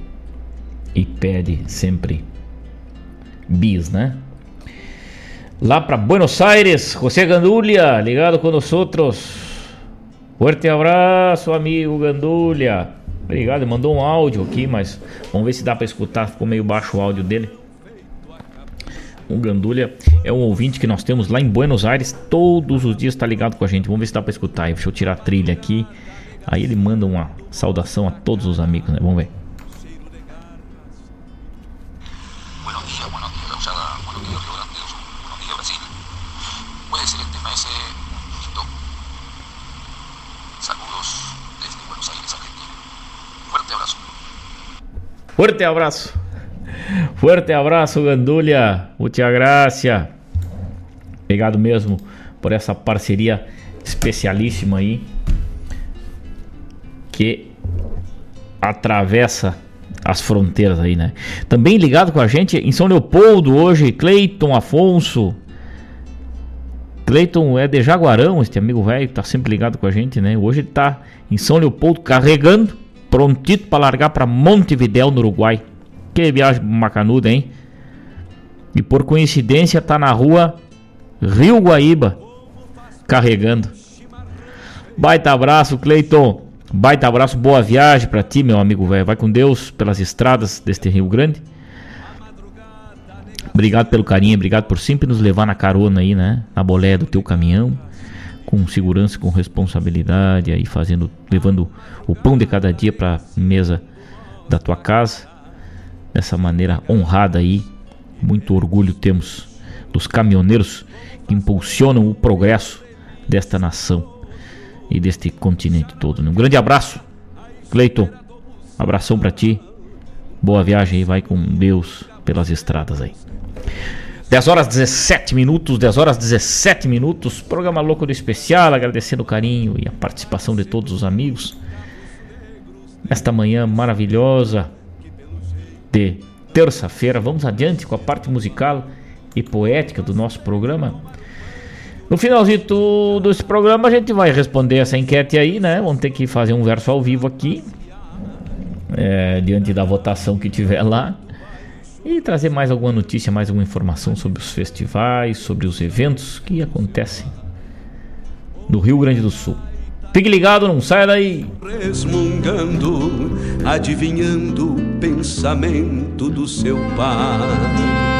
e pede sempre bis, né? Lá para Buenos Aires, José Gandulha, ligado com nós outros. Forte abraço, amigo Gandulha. Obrigado, mandou um áudio aqui, mas vamos ver se dá para escutar. Ficou meio baixo o áudio dele. O Gandulha é um ouvinte que nós temos lá em Buenos Aires. Todos os dias está ligado com a gente. Vamos ver se dá para escutar. Deixa eu tirar a trilha aqui. Aí ele manda uma saudação a todos os amigos, né? Vamos ver. Fuerte abraço. Fuerte abraço, Gandulha. Muita graça. Obrigado mesmo por essa parceria especialíssima aí que atravessa as fronteiras aí, né? Também ligado com a gente em São Leopoldo hoje, Cleiton Afonso. Cleiton é de Jaguarão, este amigo velho, tá sempre ligado com a gente, né? Hoje ele tá em São Leopoldo carregando, prontito para largar para Montevidéu, no Uruguai. Que viagem macanuda, hein? E por coincidência tá na rua Rio Guaíba, carregando. Baita abraço, Cleiton. Baita abraço, boa viagem para ti, meu amigo velho. Vai com Deus pelas estradas deste Rio Grande. Obrigado pelo carinho, obrigado por sempre nos levar na carona aí, né? Na boleia do teu caminhão, com segurança, com responsabilidade, aí fazendo, levando o pão de cada dia para mesa da tua casa. Dessa maneira honrada aí, muito orgulho temos dos caminhoneiros que impulsionam o progresso desta nação e deste continente todo. Né? Um grande abraço, Cleiton. Abração para ti. Boa viagem aí, vai com Deus pelas estradas aí. 10 horas 17 minutos, 10 horas 17 minutos. Programa Louco do Especial, agradecendo o carinho e a participação de todos os amigos. Nesta manhã maravilhosa de terça-feira, vamos adiante com a parte musical e poética do nosso programa. No finalzinho desse programa a gente vai responder essa enquete aí, né? Vamos ter que fazer um verso ao vivo aqui. É, diante da votação que tiver lá. E trazer mais alguma notícia, mais alguma informação sobre os festivais, sobre os eventos que acontecem no Rio Grande do Sul. Fique ligado, não saia daí. Resmungando, adivinhando o pensamento do seu pai.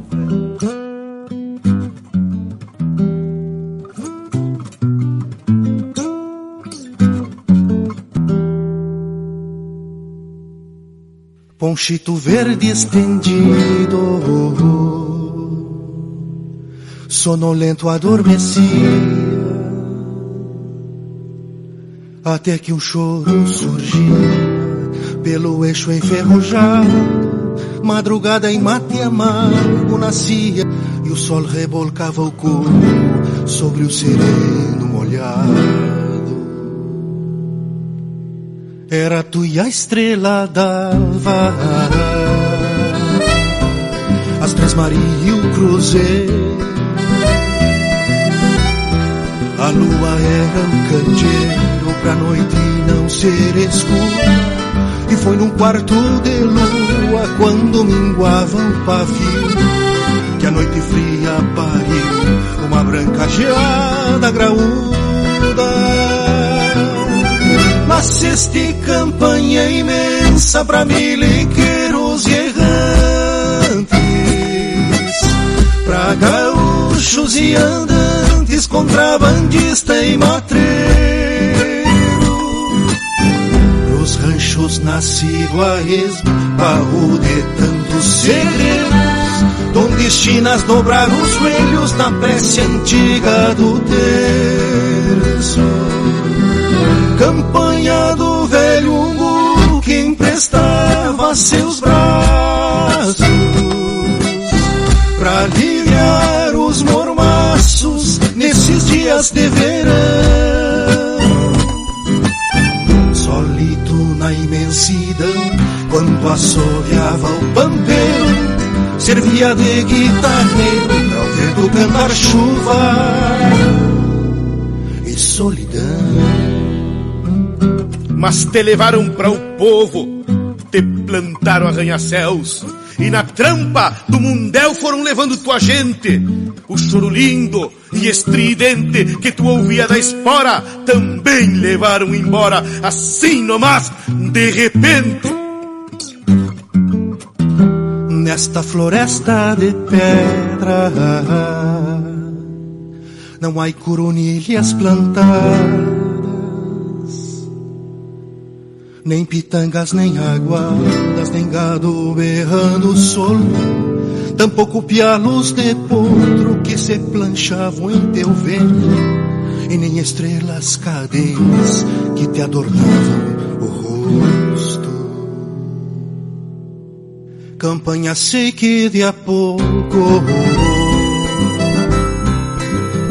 ponchito verde estendido, sonolento adormecia, até que um choro surgia pelo eixo enferrujado, madrugada em mate amargo nascia, e o sol rebolcava o corpo sobre o sereno molhado. Era tu e a estrela d'alva As três Maria e o cruzeiro. A lua era um candeeiro pra noite não ser escura. E foi num quarto de lua quando minguava o pavio. Que a noite fria pariu uma branca geada graúda Assiste campanha imensa pra miliqueiros e errantes, pra gaúchos e andantes, contrabandista e matreiro. Nos ranchos nascido a esmo, baú de tantos segredos, donde chinas dobraram os joelhos na prece antiga do terço campanha do velho Ungu que emprestava seus braços para aliviar os mormaços nesses dias de verão. Solito na imensidão, quando assoviava o pampeiro, servia de guitarreiro para o vento cantar chuva e solidão mas te levaram para o povo, te plantaram arranha-céus E na trampa do mundel foram levando tua gente. O choro lindo e estridente que tu ouvia da espora também levaram embora, assim nomás, de repente. Nesta floresta de pedra não há coronilhas plantadas nem pitangas, nem aguadas, nem gado berrando solto, tampouco pialos de potro que se planchavam em teu vento, e nem estrelas cadentes que te adornavam o rosto. Campanha sei que de a pouco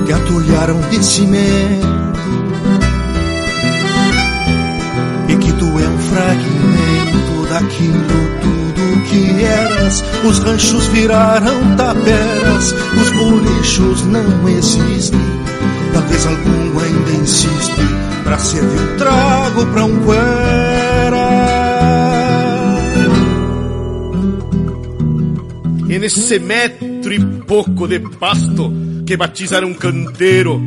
te atulharam de cimento fragmento daquilo tudo que eras. Os ranchos viraram taperas, os bolichos não existem. Talvez algum ainda insiste pra servir um trago pra um cuera. E nesse metro e pouco de pasto que batizaram um canteiro,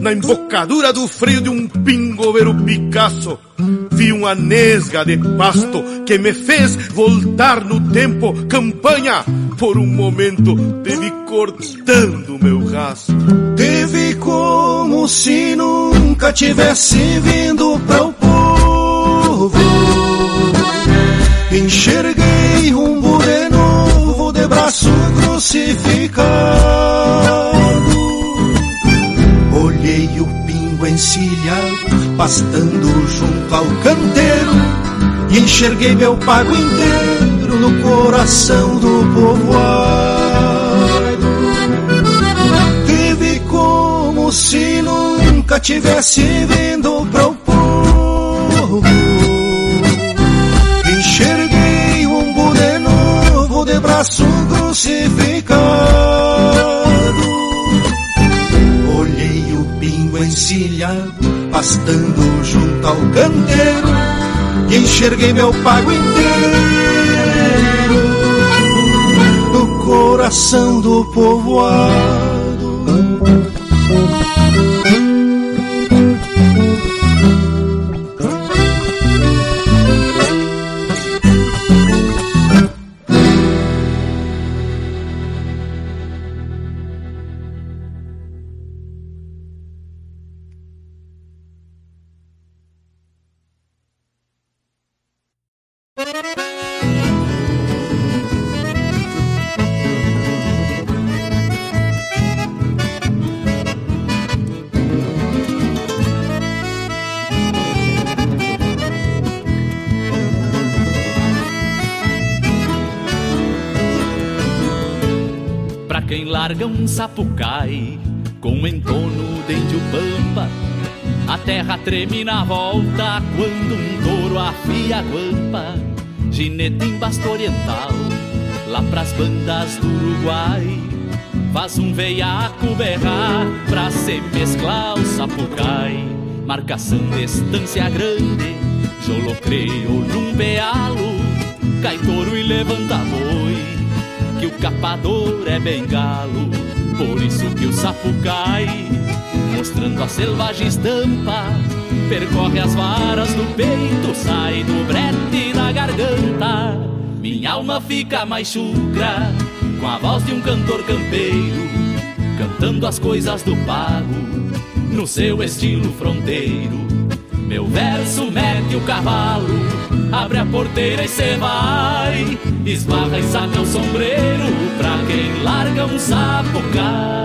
na embocadura do freio de um pingoveiro Picasso, vi uma nesga de pasto que me fez voltar no tempo. Campanha, por um momento, teve cortando meu rastro. Teve como se nunca tivesse vindo para o povo. Enxerguei um de novo de braço crucificado. Olhei o pingo encilhado pastando junto ao canteiro e enxerguei meu pago inteiro no coração do povoado. Vive como se nunca tivesse vindo para o povo. Enxerguei um de novo de braço crucificado. Pastando junto ao canteiro e enxerguei meu pago inteiro no coração do povoado. Sapucai com entono dentro o pampa. A terra treme na volta quando um touro afia a guampa. Ginete em basto oriental, lá pras bandas do Uruguai. Faz um veiaco berrar pra se mesclar o sapucai. Marcação distância grande, jolocreio num pealo. Cai touro e levanta boi que o capador é bengalo, por isso que o sapo cai, mostrando a selvagem estampa, percorre as varas do peito, sai do brete da garganta. Minha alma fica mais chucra, com a voz de um cantor campeiro, cantando as coisas do pago, no seu estilo fronteiro. Meu verso mete o cavalo, abre a porteira e cê vai. Esbarra e saca o sombreiro pra quem larga um sapo cai.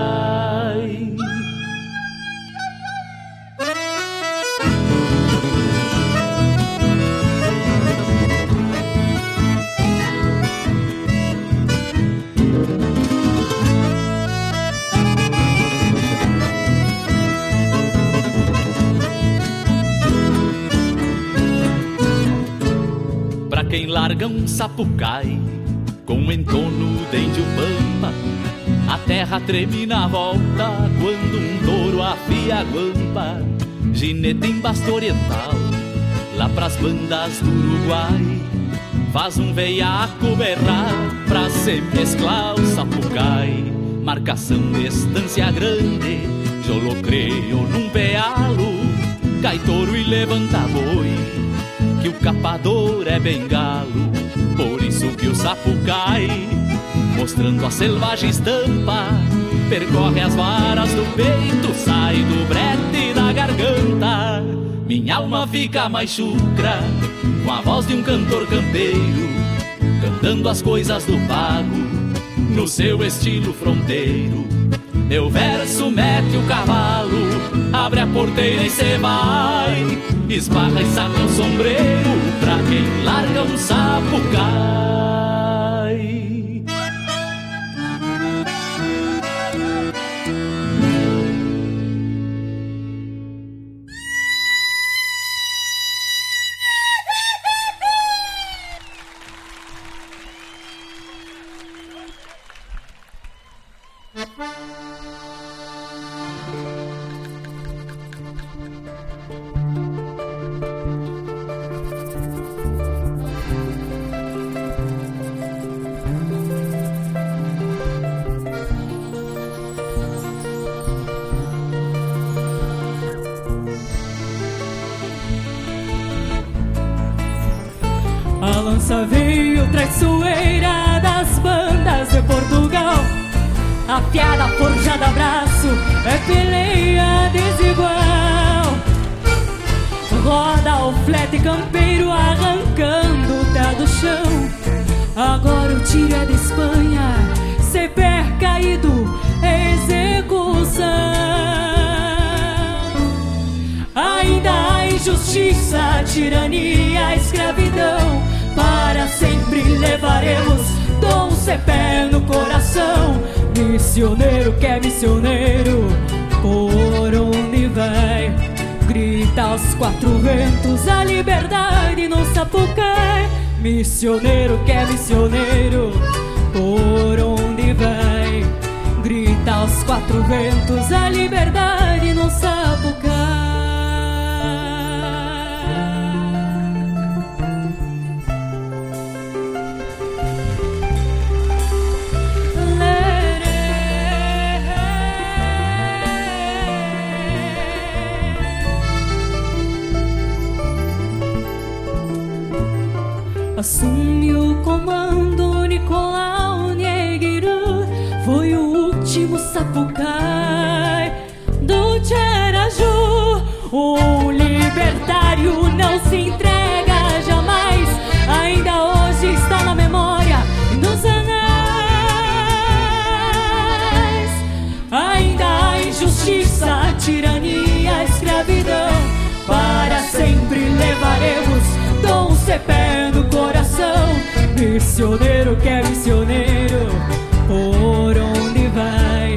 quem larga um sapucai com entono dente o pampa. A terra treme na volta quando um touro afia a guampa. Ginete em basto oriental, lá pras bandas do Uruguai. Faz um veiaco berrar pra se mesclar o sapucai Marcação distância grande, jolocreio num pealo Cai touro e levanta boi, que o capador é bengalo Por isso que o sapucai, mostrando a selvagem estampa Percorre as varas do peito, sai do brete da garganta Minha alma fica mais chucra com a voz de um cantor campeiro, cantando as coisas do pago, no seu estilo fronteiro. Meu verso mete o cavalo, abre a porteira e cê vai, esbarra e saca o sombreiro, quem larga um. Tirania, escravidão. Para sempre levaremos dom pé no coração. Missioneiro que é missioneiro, por onde vai? Grita aos quatro ventos a liberdade no sapucai. Missioneiro que é missioneiro, por onde vai? Grita aos quatro ventos a liberdade no sapucai. Comando Nicolau Nieguiru Foi o último sapucai do Tcheraju O libertário não se entrega jamais Ainda hoje está na memória nos anais. Ainda há injustiça, tirania, escravidão Para sempre levaremos dom pé no coração Missioneiro que é missioneiro. Por onde vai?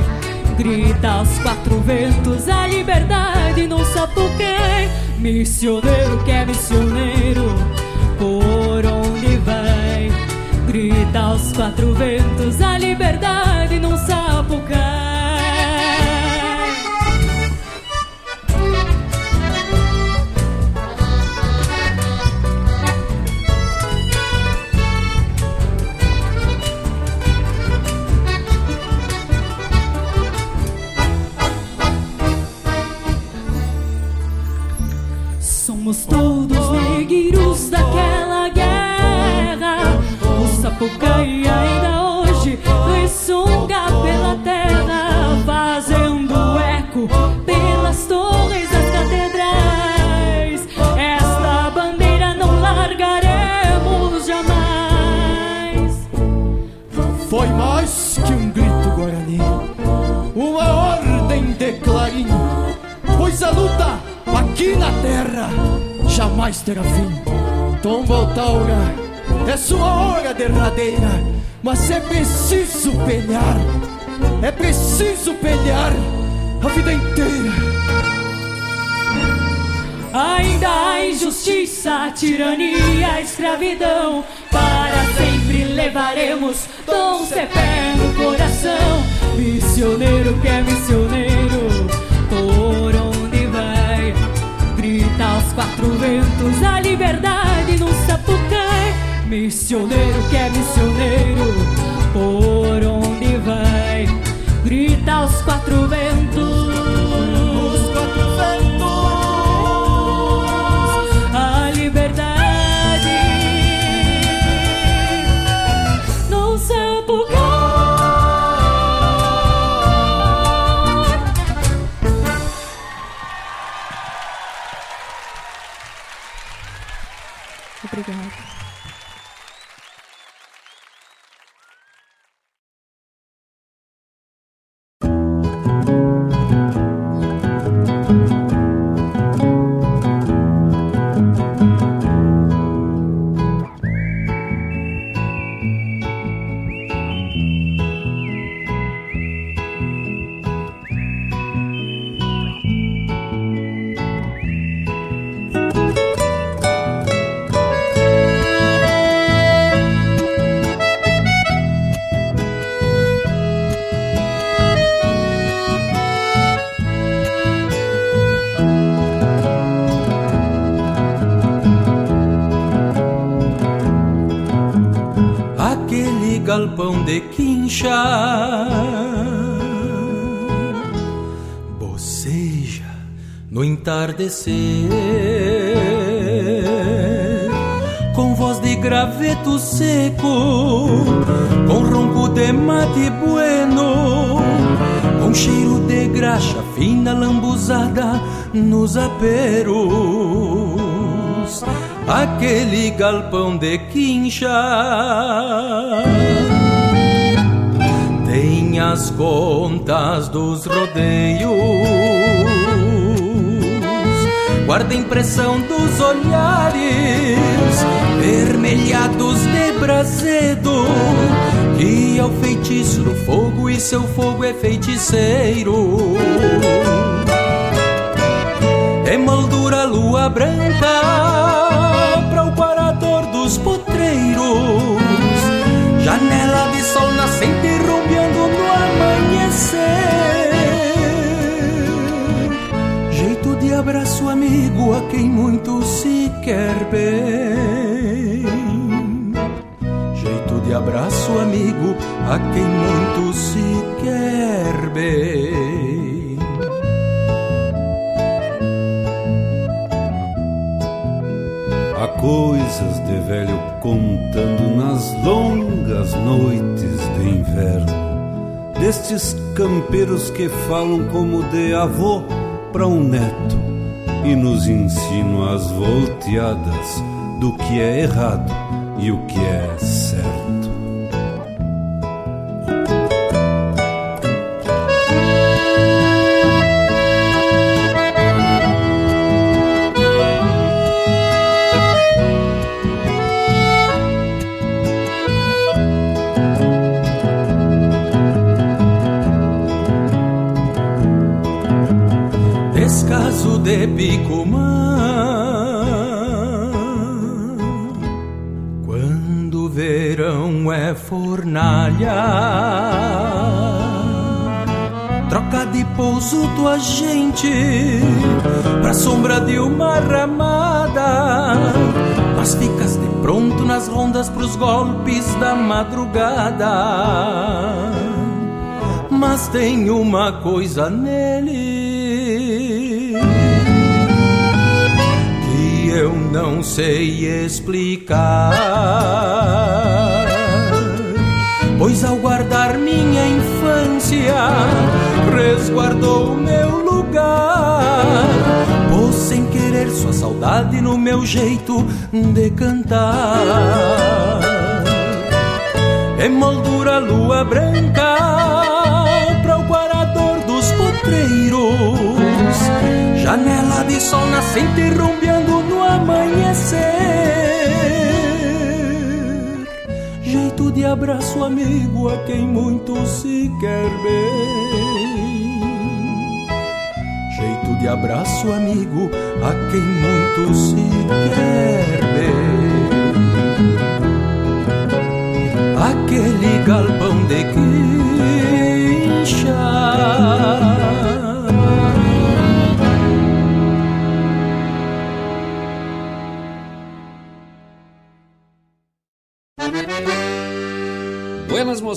Grita aos quatro ventos A liberdade não sapuquei Missioneiro que é missioneiro. Por onde vai? Grita aos quatro ventos A liberdade não sapucai pois a luta aqui na terra jamais terá fim. Tom Voltaura, é sua hora derradeira, mas é preciso pelear, é preciso pelear a vida inteira. Ainda há injustiça, tirania, escravidão. Para sempre levaremos dom pé no coração. Missioneiro que é missioneiro, quatro ventos a liberdade no sapucai. Missioneiro que é missioneiro, por onde vai? Grita aos quatro ventos. De quincha boceja no entardecer com voz de graveto seco com ronco de mate bueno com cheiro de graxa fina lambuzada nos aperos. Aquele galpão de quincha tem as contas dos rodeios, guarda a impressão dos olhares vermelhados de brasedo, que é o feitiço do fogo e seu fogo é feiticeiro. Emoldura lua branca amigo a quem muito se quer bem. Jeito de abraço amigo a quem muito se quer bem. Há coisas de velho contando nas longas noites de inverno, destes campeiros que falam como de avô para um neto e nos ensinam as volteadas do que é errado e o que é certo. Tua gente pra sombra de uma ramada. Mas ficas de pronto nas rondas pros golpes da madrugada. Mas tem uma coisa nele que eu não sei explicar. Pois ao guardar minha infância, resguardou. Pôs sem querer sua saudade no meu jeito de cantar. Emoldura lua branca para o guarador dos potreiros. Janela de sol nascente rumbeando no amanhecer. Jeito de abraço amigo a quem muito se quer bem. De abraço amigo a quem muito se quer bem aquele galpão de quincha.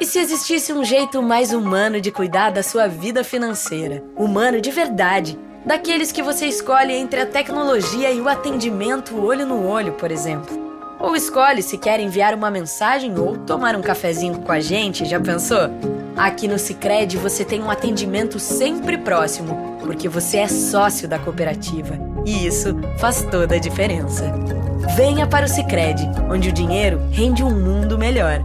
E se existisse um jeito mais humano de cuidar da sua vida financeira? Humano de verdade. Daqueles que você escolhe entre a tecnologia e o atendimento olho no olho, por exemplo. Ou escolhe se quer enviar uma mensagem ou tomar um cafezinho com a gente, já pensou? Aqui no Sicredi você tem um atendimento sempre próximo, porque você é sócio da cooperativa. E isso faz toda a diferença. Venha para o Sicredi, onde o dinheiro rende um mundo melhor.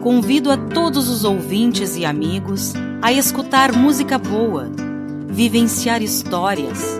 Convido a todos os ouvintes e amigos a escutar música boa, vivenciar histórias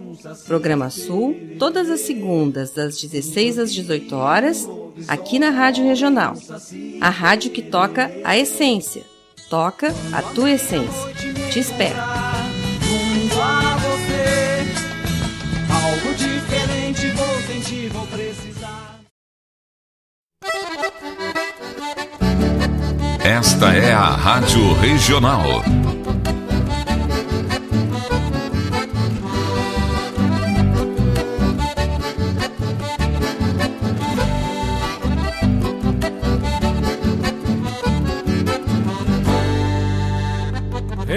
Programa Sul, todas as segundas, das 16 às 18 horas, aqui na Rádio Regional. A rádio que toca a essência. Toca a tua essência. Te espero. Esta é a Rádio Regional.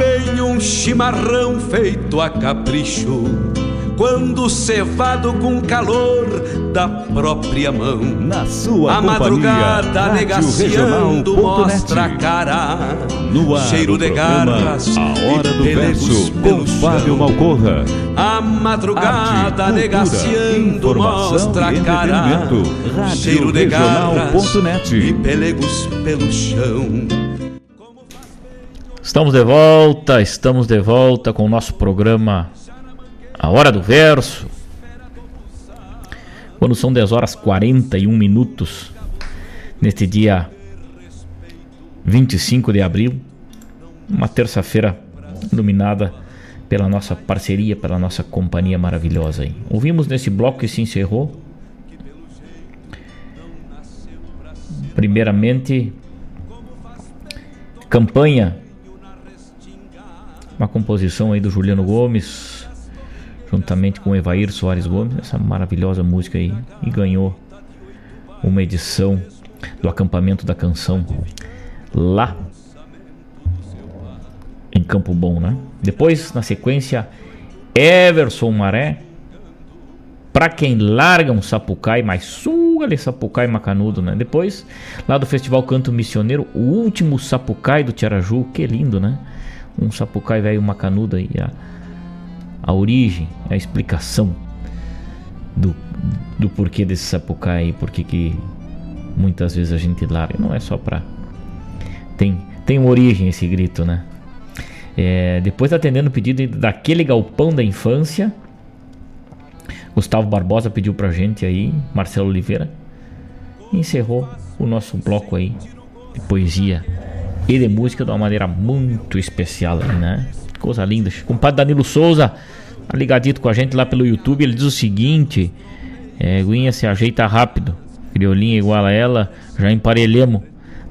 Bem um chimarrão feito a capricho, quando cevado com calor da própria mão. Na sua a madrugada negaciando mostra a cara, no ar, cheiro de garras, a hora do verso com Fábio Malcorra. A madrugada Arte, negaciando mostra a cara, cheiro de garras e pelegos pelo chão. Estamos de volta, estamos de volta com o nosso programa A Hora do Verso. Quando são 10 horas 41 minutos, neste dia 25 de abril, uma terça-feira iluminada pela nossa parceria, pela nossa companhia maravilhosa aí. Ouvimos nesse bloco que se encerrou. Primeiramente, campanha, uma composição aí do Juliano Gomes, juntamente com Evair Soares Gomes, essa maravilhosa música aí, e ganhou uma edição do acampamento da canção lá em Campo Bom, né? Depois, na sequência, Everson Maré. Pra quem larga um sapucai, mas suga ali sapucai macanudo, né? Depois, lá do Festival Canto Missioneiro, o último sapucai do Tiaraju, que lindo, né? Um sapucai velho macanudo aí, a, a origem, a explicação do, do porquê desse sapucai, porquê que muitas vezes a gente larga. Não é só pra. Tem, tem uma origem esse grito, né? É, depois atendendo o pedido daquele galpão da infância, Gustavo Barbosa pediu pra gente aí, Marcelo Oliveira, e encerrou o nosso bloco aí de poesia e de música de uma maneira muito especial né? Coisa linda. O compadre Danilo Souza tá ligadito com a gente lá pelo YouTube, ele diz o seguinte: é, Guinha se ajeita rápido, criolinha igual a ela, já emparelhamos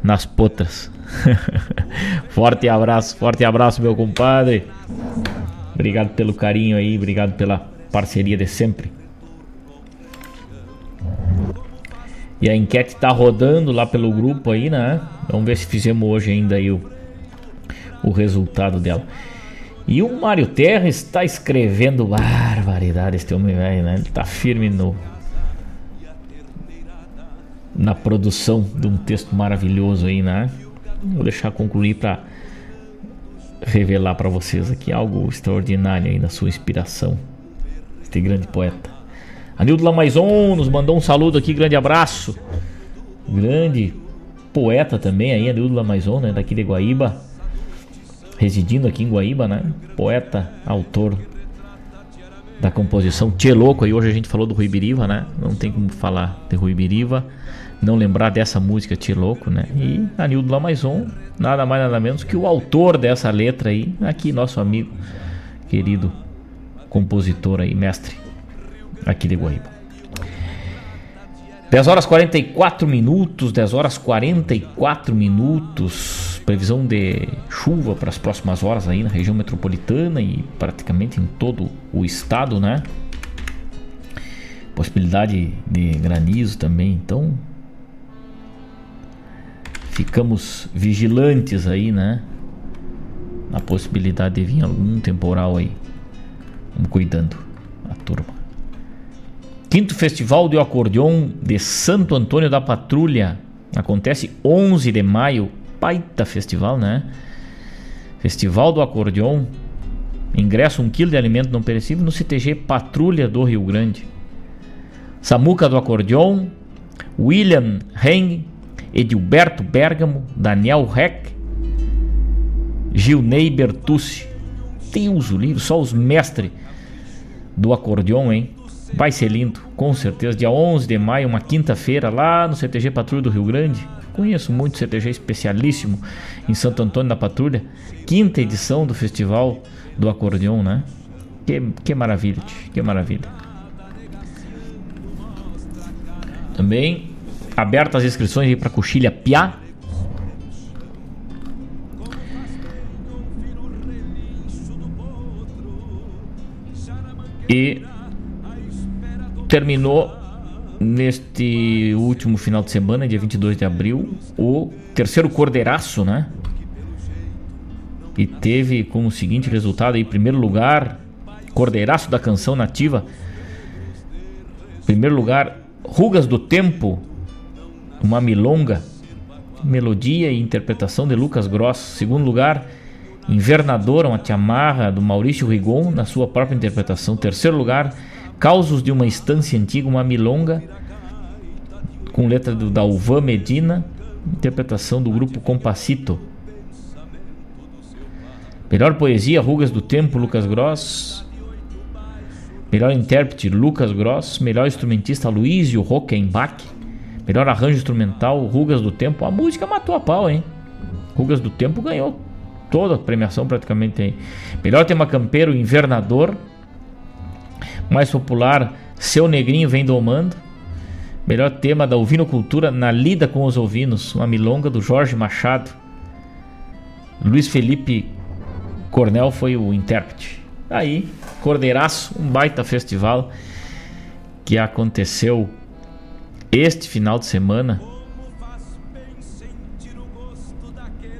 nas potras. forte abraço, forte abraço, meu compadre. Obrigado pelo carinho aí, obrigado pela parceria de sempre. E a enquete tá rodando lá pelo grupo aí, né? Vamos ver se fizemos hoje ainda aí o, o resultado dela. E o Mário Terra está escrevendo barbaridade este homem velho, né? Ele tá firme no na produção de um texto maravilhoso aí, né? Vou deixar concluir para revelar para vocês aqui algo extraordinário aí na sua inspiração. Este grande poeta. Anildo Lamaison nos mandou um saludo aqui, grande abraço. Grande poeta também aí, Anildo Lamaison, né, daqui de Guaíba. Residindo aqui em Guaíba, né? Poeta, autor da composição Tchê Louco. Aí hoje a gente falou do Rui Biriva, né? Não tem como falar de Rui Biriva não lembrar dessa música Te Louco, né? E Anildo Lamaison, nada mais nada menos que o autor dessa letra aí, aqui nosso amigo, querido compositor aí, mestre aqui de Guaíba. 10 horas 44 minutos, 10 horas 44 minutos. Previsão de chuva para as próximas horas aí na região metropolitana e praticamente em todo o estado, né? Possibilidade de granizo também, então ficamos vigilantes aí, né? Na possibilidade de vir algum temporal aí. Vamos cuidando a turma. Quinto Festival do Acordeon de Santo Antônio da Patrulha. Acontece 11 de maio. Baita festival, né? Festival do Acordeon. Ingresso 1 kg de alimento não perecível no CTG Patrulha do Rio Grande. Samuca do Acordeon. William Heng Edilberto Bergamo, Daniel Reck, Gilney Bertucci. Deus o livro, só os mestres do acordeon, hein? Vai ser lindo, com certeza. Dia 11 de maio, uma quinta-feira, lá no CTG Patrulha do Rio Grande. Conheço muito CTG especialíssimo em Santo Antônio da Patrulha. Quinta edição do Festival do Acordeon, né? Que, que maravilha, que maravilha. Também abertas as inscrições para Coxilha Piá. E terminou neste último final de semana, dia 22 de abril, o terceiro cordeiraço, né? E teve como seguinte resultado em primeiro lugar, cordeiraço da canção nativa. Primeiro lugar, Rugas do Tempo, uma milonga, melodia e interpretação de Lucas Gross. Segundo lugar, Invernadora, uma chamarra do Maurício Rigon, na sua própria interpretação. Terceiro lugar, Causos de uma Estância Antiga, uma milonga, com letra do Dalvan Medina, interpretação do grupo Compacito. Melhor poesia, Rugas do Tempo, Lucas Gross. Melhor intérprete, Lucas Gross. Melhor instrumentista, Luísio Rockenbach. Melhor arranjo instrumental, Rugas do Tempo. A música matou a pau, hein? Rugas do Tempo ganhou Toda a premiação praticamente tem. Melhor tema campeiro, Invernador. Mais popular, Seu Negrinho Vem Domando. Melhor tema da Ovinocultura, Na Lida com os Ovinos. Uma milonga do Jorge Machado. Luiz Felipe Cornel foi o intérprete. Aí, Cordeiraço, um baita festival que aconteceu este final de semana.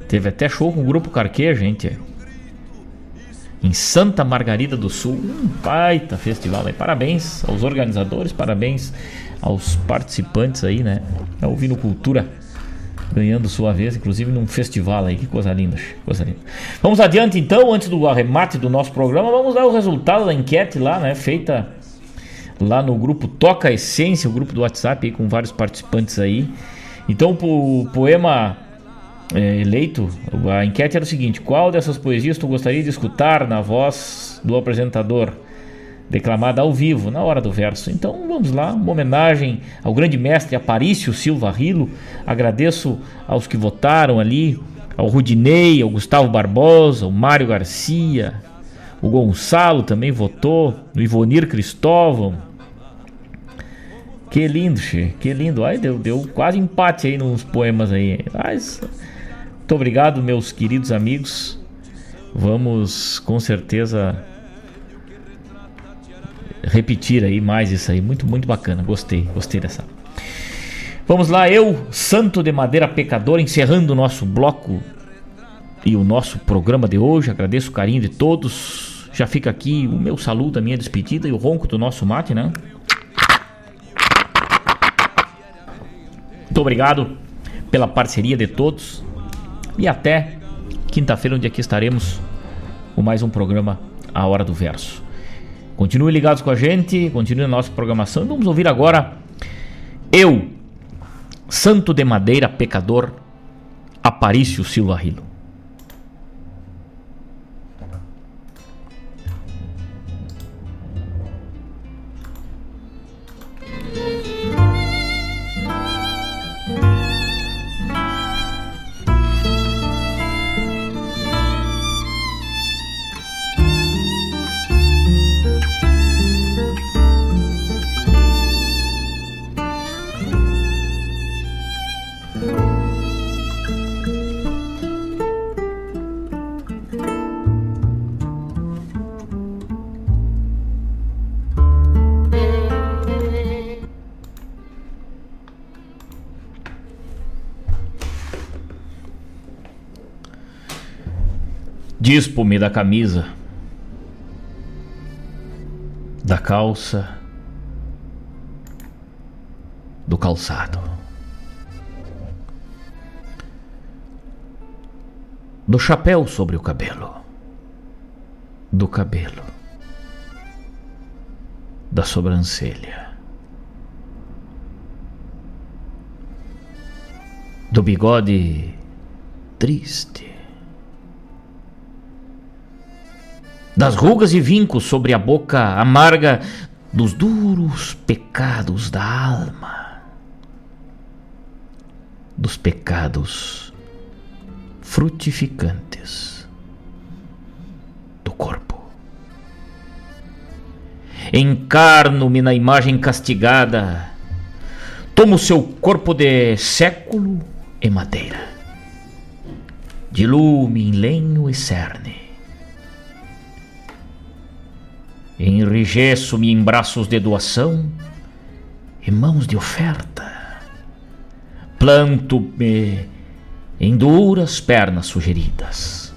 Teve até show com o grupo Carquê, gente. Em Santa Margarida do Sul. Um baita festival. Aí. Parabéns aos organizadores, parabéns aos participantes aí, né? É ouvindo cultura ganhando sua vez, inclusive num festival aí. Que coisa linda, coisa linda. Vamos adiante então, antes do arremate do nosso programa, vamos dar o resultado da enquete lá, né? Feita lá no grupo Toca Essência, o grupo do WhatsApp aí, com vários participantes aí. Então, o poema é, eleito, a enquete era o seguinte: qual dessas poesias tu gostaria de escutar na voz do apresentador? Declamada ao vivo, na hora do verso. Então vamos lá, uma homenagem ao grande mestre Aparício Silva Rilo. Agradeço aos que votaram ali, ao Rudinei, ao Gustavo Barbosa, ao Mário Garcia, o Gonçalo também votou, o Ivonir Cristóvão. Que lindo, che, que lindo. Ai, deu, deu quase empate aí nos poemas aí. Mas muito obrigado, meus queridos amigos. Vamos com certeza repetir aí mais isso aí. Muito, muito bacana. Gostei, gostei dessa. Vamos lá, eu, Santo de Madeira Pecador, encerrando o nosso bloco e o nosso programa de hoje. Agradeço o carinho de todos. Já fica aqui o meu saludo, a minha despedida e o ronco do nosso mate, né? Muito obrigado pela parceria de todos. E até quinta-feira, onde aqui estaremos com mais um programa A Hora do Verso. Continuem ligados com a gente, continue a nossa programação. Vamos ouvir agora Eu, Santo de Madeira Pecador, Aparício Silva Rilo. Dispo-me da camisa, da calça, do calçado, do chapéu sobre o cabelo, do cabelo, da sobrancelha, do bigode triste das rugas e vincos sobre a boca amarga dos duros pecados da alma, dos pecados frutificantes do corpo. Encarno-me na imagem castigada, tomo seu corpo de século e madeira, dilume em lenho e cerne Enrijeço-me em braços de doação e mãos de oferta. Planto-me em duras pernas sugeridas.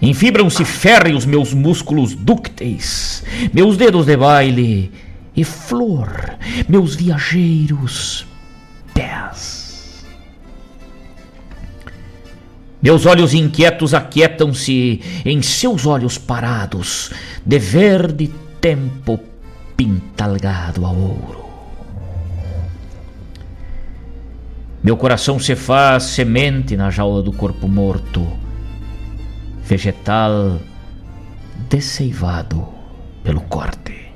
Enfibram-se férreos meus músculos dúcteis, meus dedos de baile e flor, meus viajeiros pés. Meus olhos inquietos aquietam-se em seus olhos parados, de verde tempo pintalgado a ouro. Meu coração se faz semente na jaula do corpo morto, vegetal desseivado pelo corte.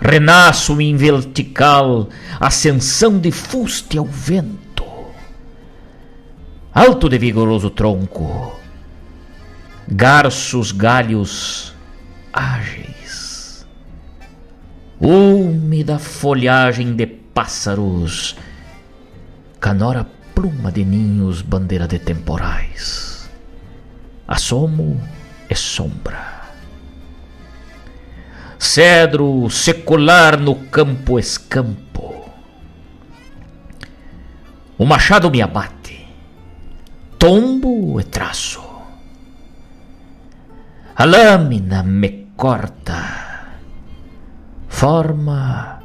Renasço em vertical ascensão de fuste ao vento alto de vigoroso tronco, garços galhos ágeis, úmida folhagem de pássaros, canora pluma de ninhos, bandeira de temporais, assomo e sombra. Cedro secular no campo escampo. O machado me abate, tombo e traço. A lâmina me corta, forma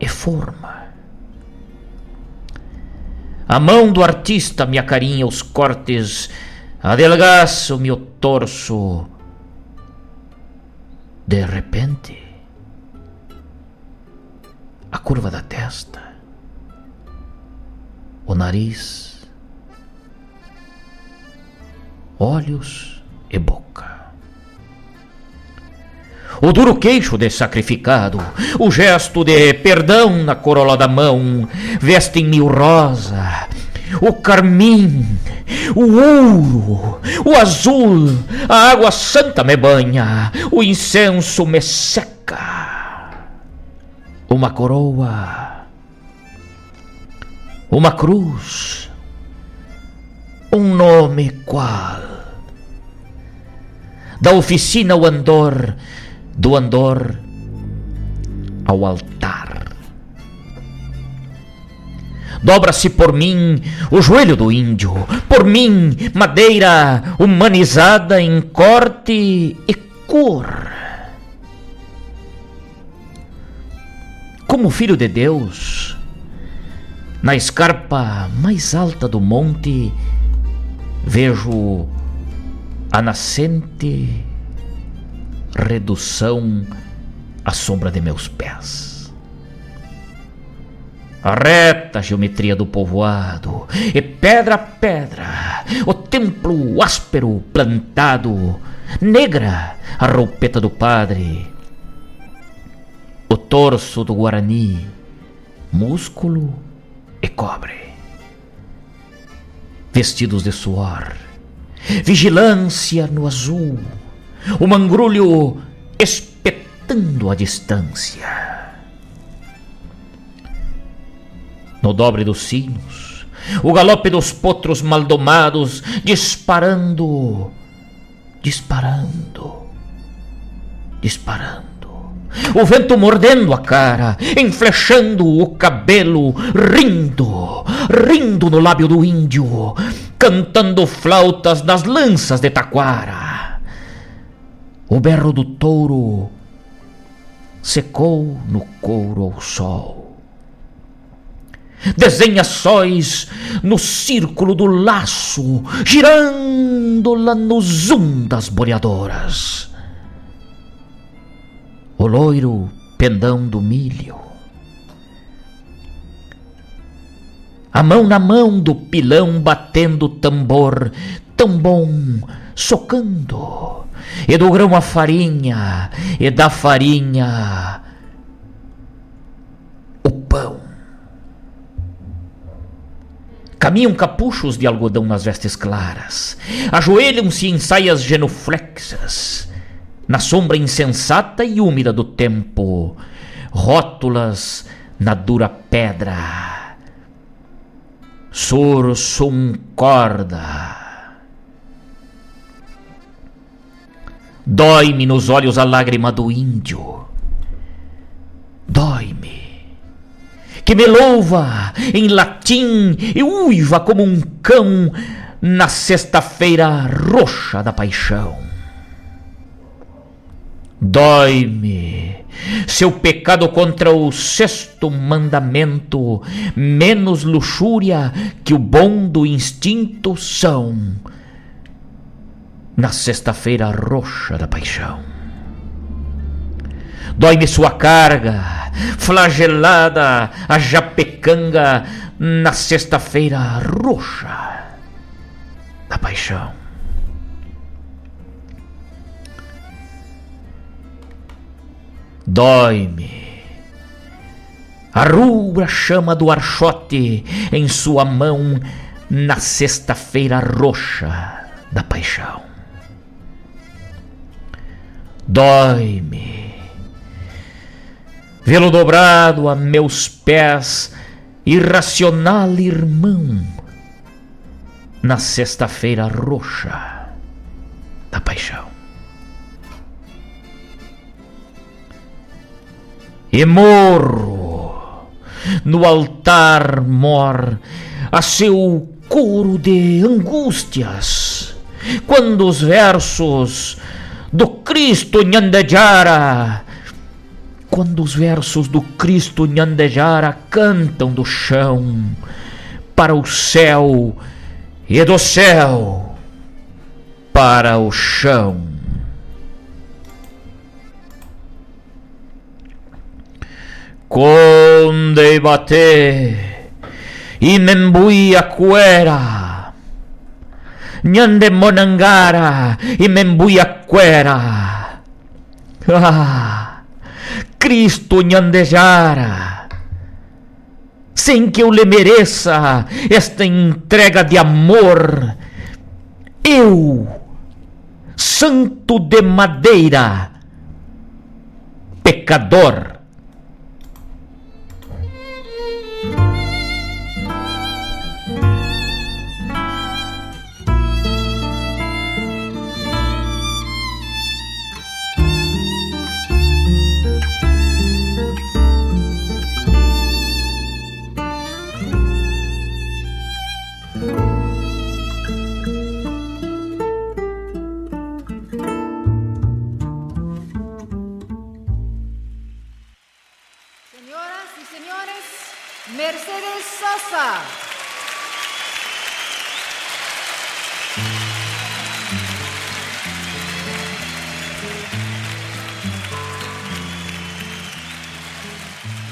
e forma. A mão do artista me acarinha os cortes, adelgaça o meu torso. De repente, a curva da testa, o nariz, olhos e boca. O duro queixo de sacrificado, o gesto de perdão na corola da mão, vestem-me o rosa, o carmim, o ouro, o azul, a água santa me banha, o incenso me seca. Uma coroa, uma cruz, um nome qual? Da oficina ao andor, do andor ao altar. Dobra-se por mim o joelho do índio, por mim, madeira humanizada em corte e cor. Como filho de Deus, na escarpa mais alta do monte, vejo a nascente redução à sombra de meus pés. A reta geometria do povoado, e pedra a pedra, o templo áspero plantado, negra a roupeta do padre, o torso do Guarani, músculo e cobre, vestidos de suor, vigilância no azul o mangrulho espetando a distância. No dobre dos sinos, o galope dos potros maldomados disparando, disparando, disparando. O vento mordendo a cara, enflechando o cabelo, rindo, rindo no lábio do índio, cantando flautas nas lanças de taquara o berro do touro secou no couro ao sol. Desenha sóis no círculo do laço, girando lá no zum das boreadoras. O loiro pendão do milho. A mão na mão do pilão batendo tambor, tão bom, socando e do grão a farinha, e da farinha o pão. Caminham capuchos de algodão nas vestes claras, ajoelham-se em saias genuflexas, na sombra insensata e úmida do tempo, rótulas na dura pedra. Sursum corda Dói-me nos olhos a lágrima do índio. Dói-me. Que me louva em latim e uiva como um cão na sexta-feira roxa da paixão. Dói-me seu pecado contra o sexto mandamento, menos luxúria que o bom do instinto são na sexta-feira roxa da paixão. Dói-me sua carga, flagelada a japecanga na sexta-feira roxa da paixão. Dói-me a rubra chama do archote em sua mão na sexta-feira roxa da paixão. Dói-me vê-lo dobrado a meus pés, irracional irmão, na sexta-feira roxa da paixão. E morro no altar mor a seu coro de angústias, quando os versos do Cristo Nhandejara quando os versos do Cristo Nhandejara cantam do chão para o céu e do céu para o chão. Conde bate e membuia cuera. Nhande monangara e membuia cuera. Ah Cristo Nhandejara, sem que eu lhe mereça esta entrega de amor, eu, santo de madeira, pecador,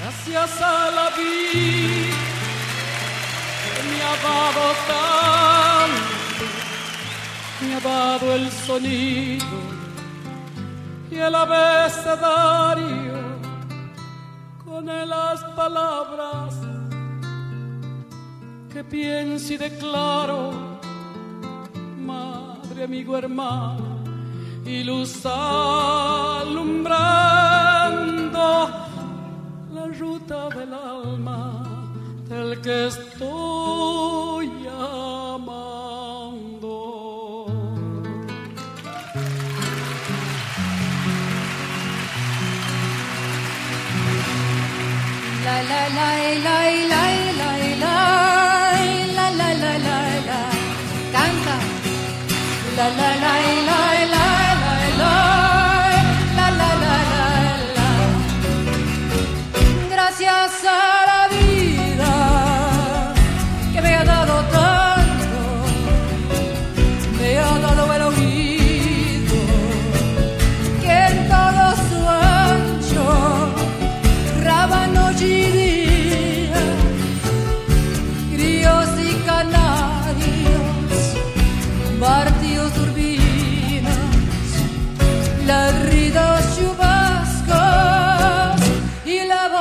Gracias a la vida que me ha dado tanto, me ha dado el sonido y el abecedario con las palabras que pienso y declaro, madre, amigo, hermano, y luz alumbrando la ruta del alma del que estoy amando. La la la la la la la la la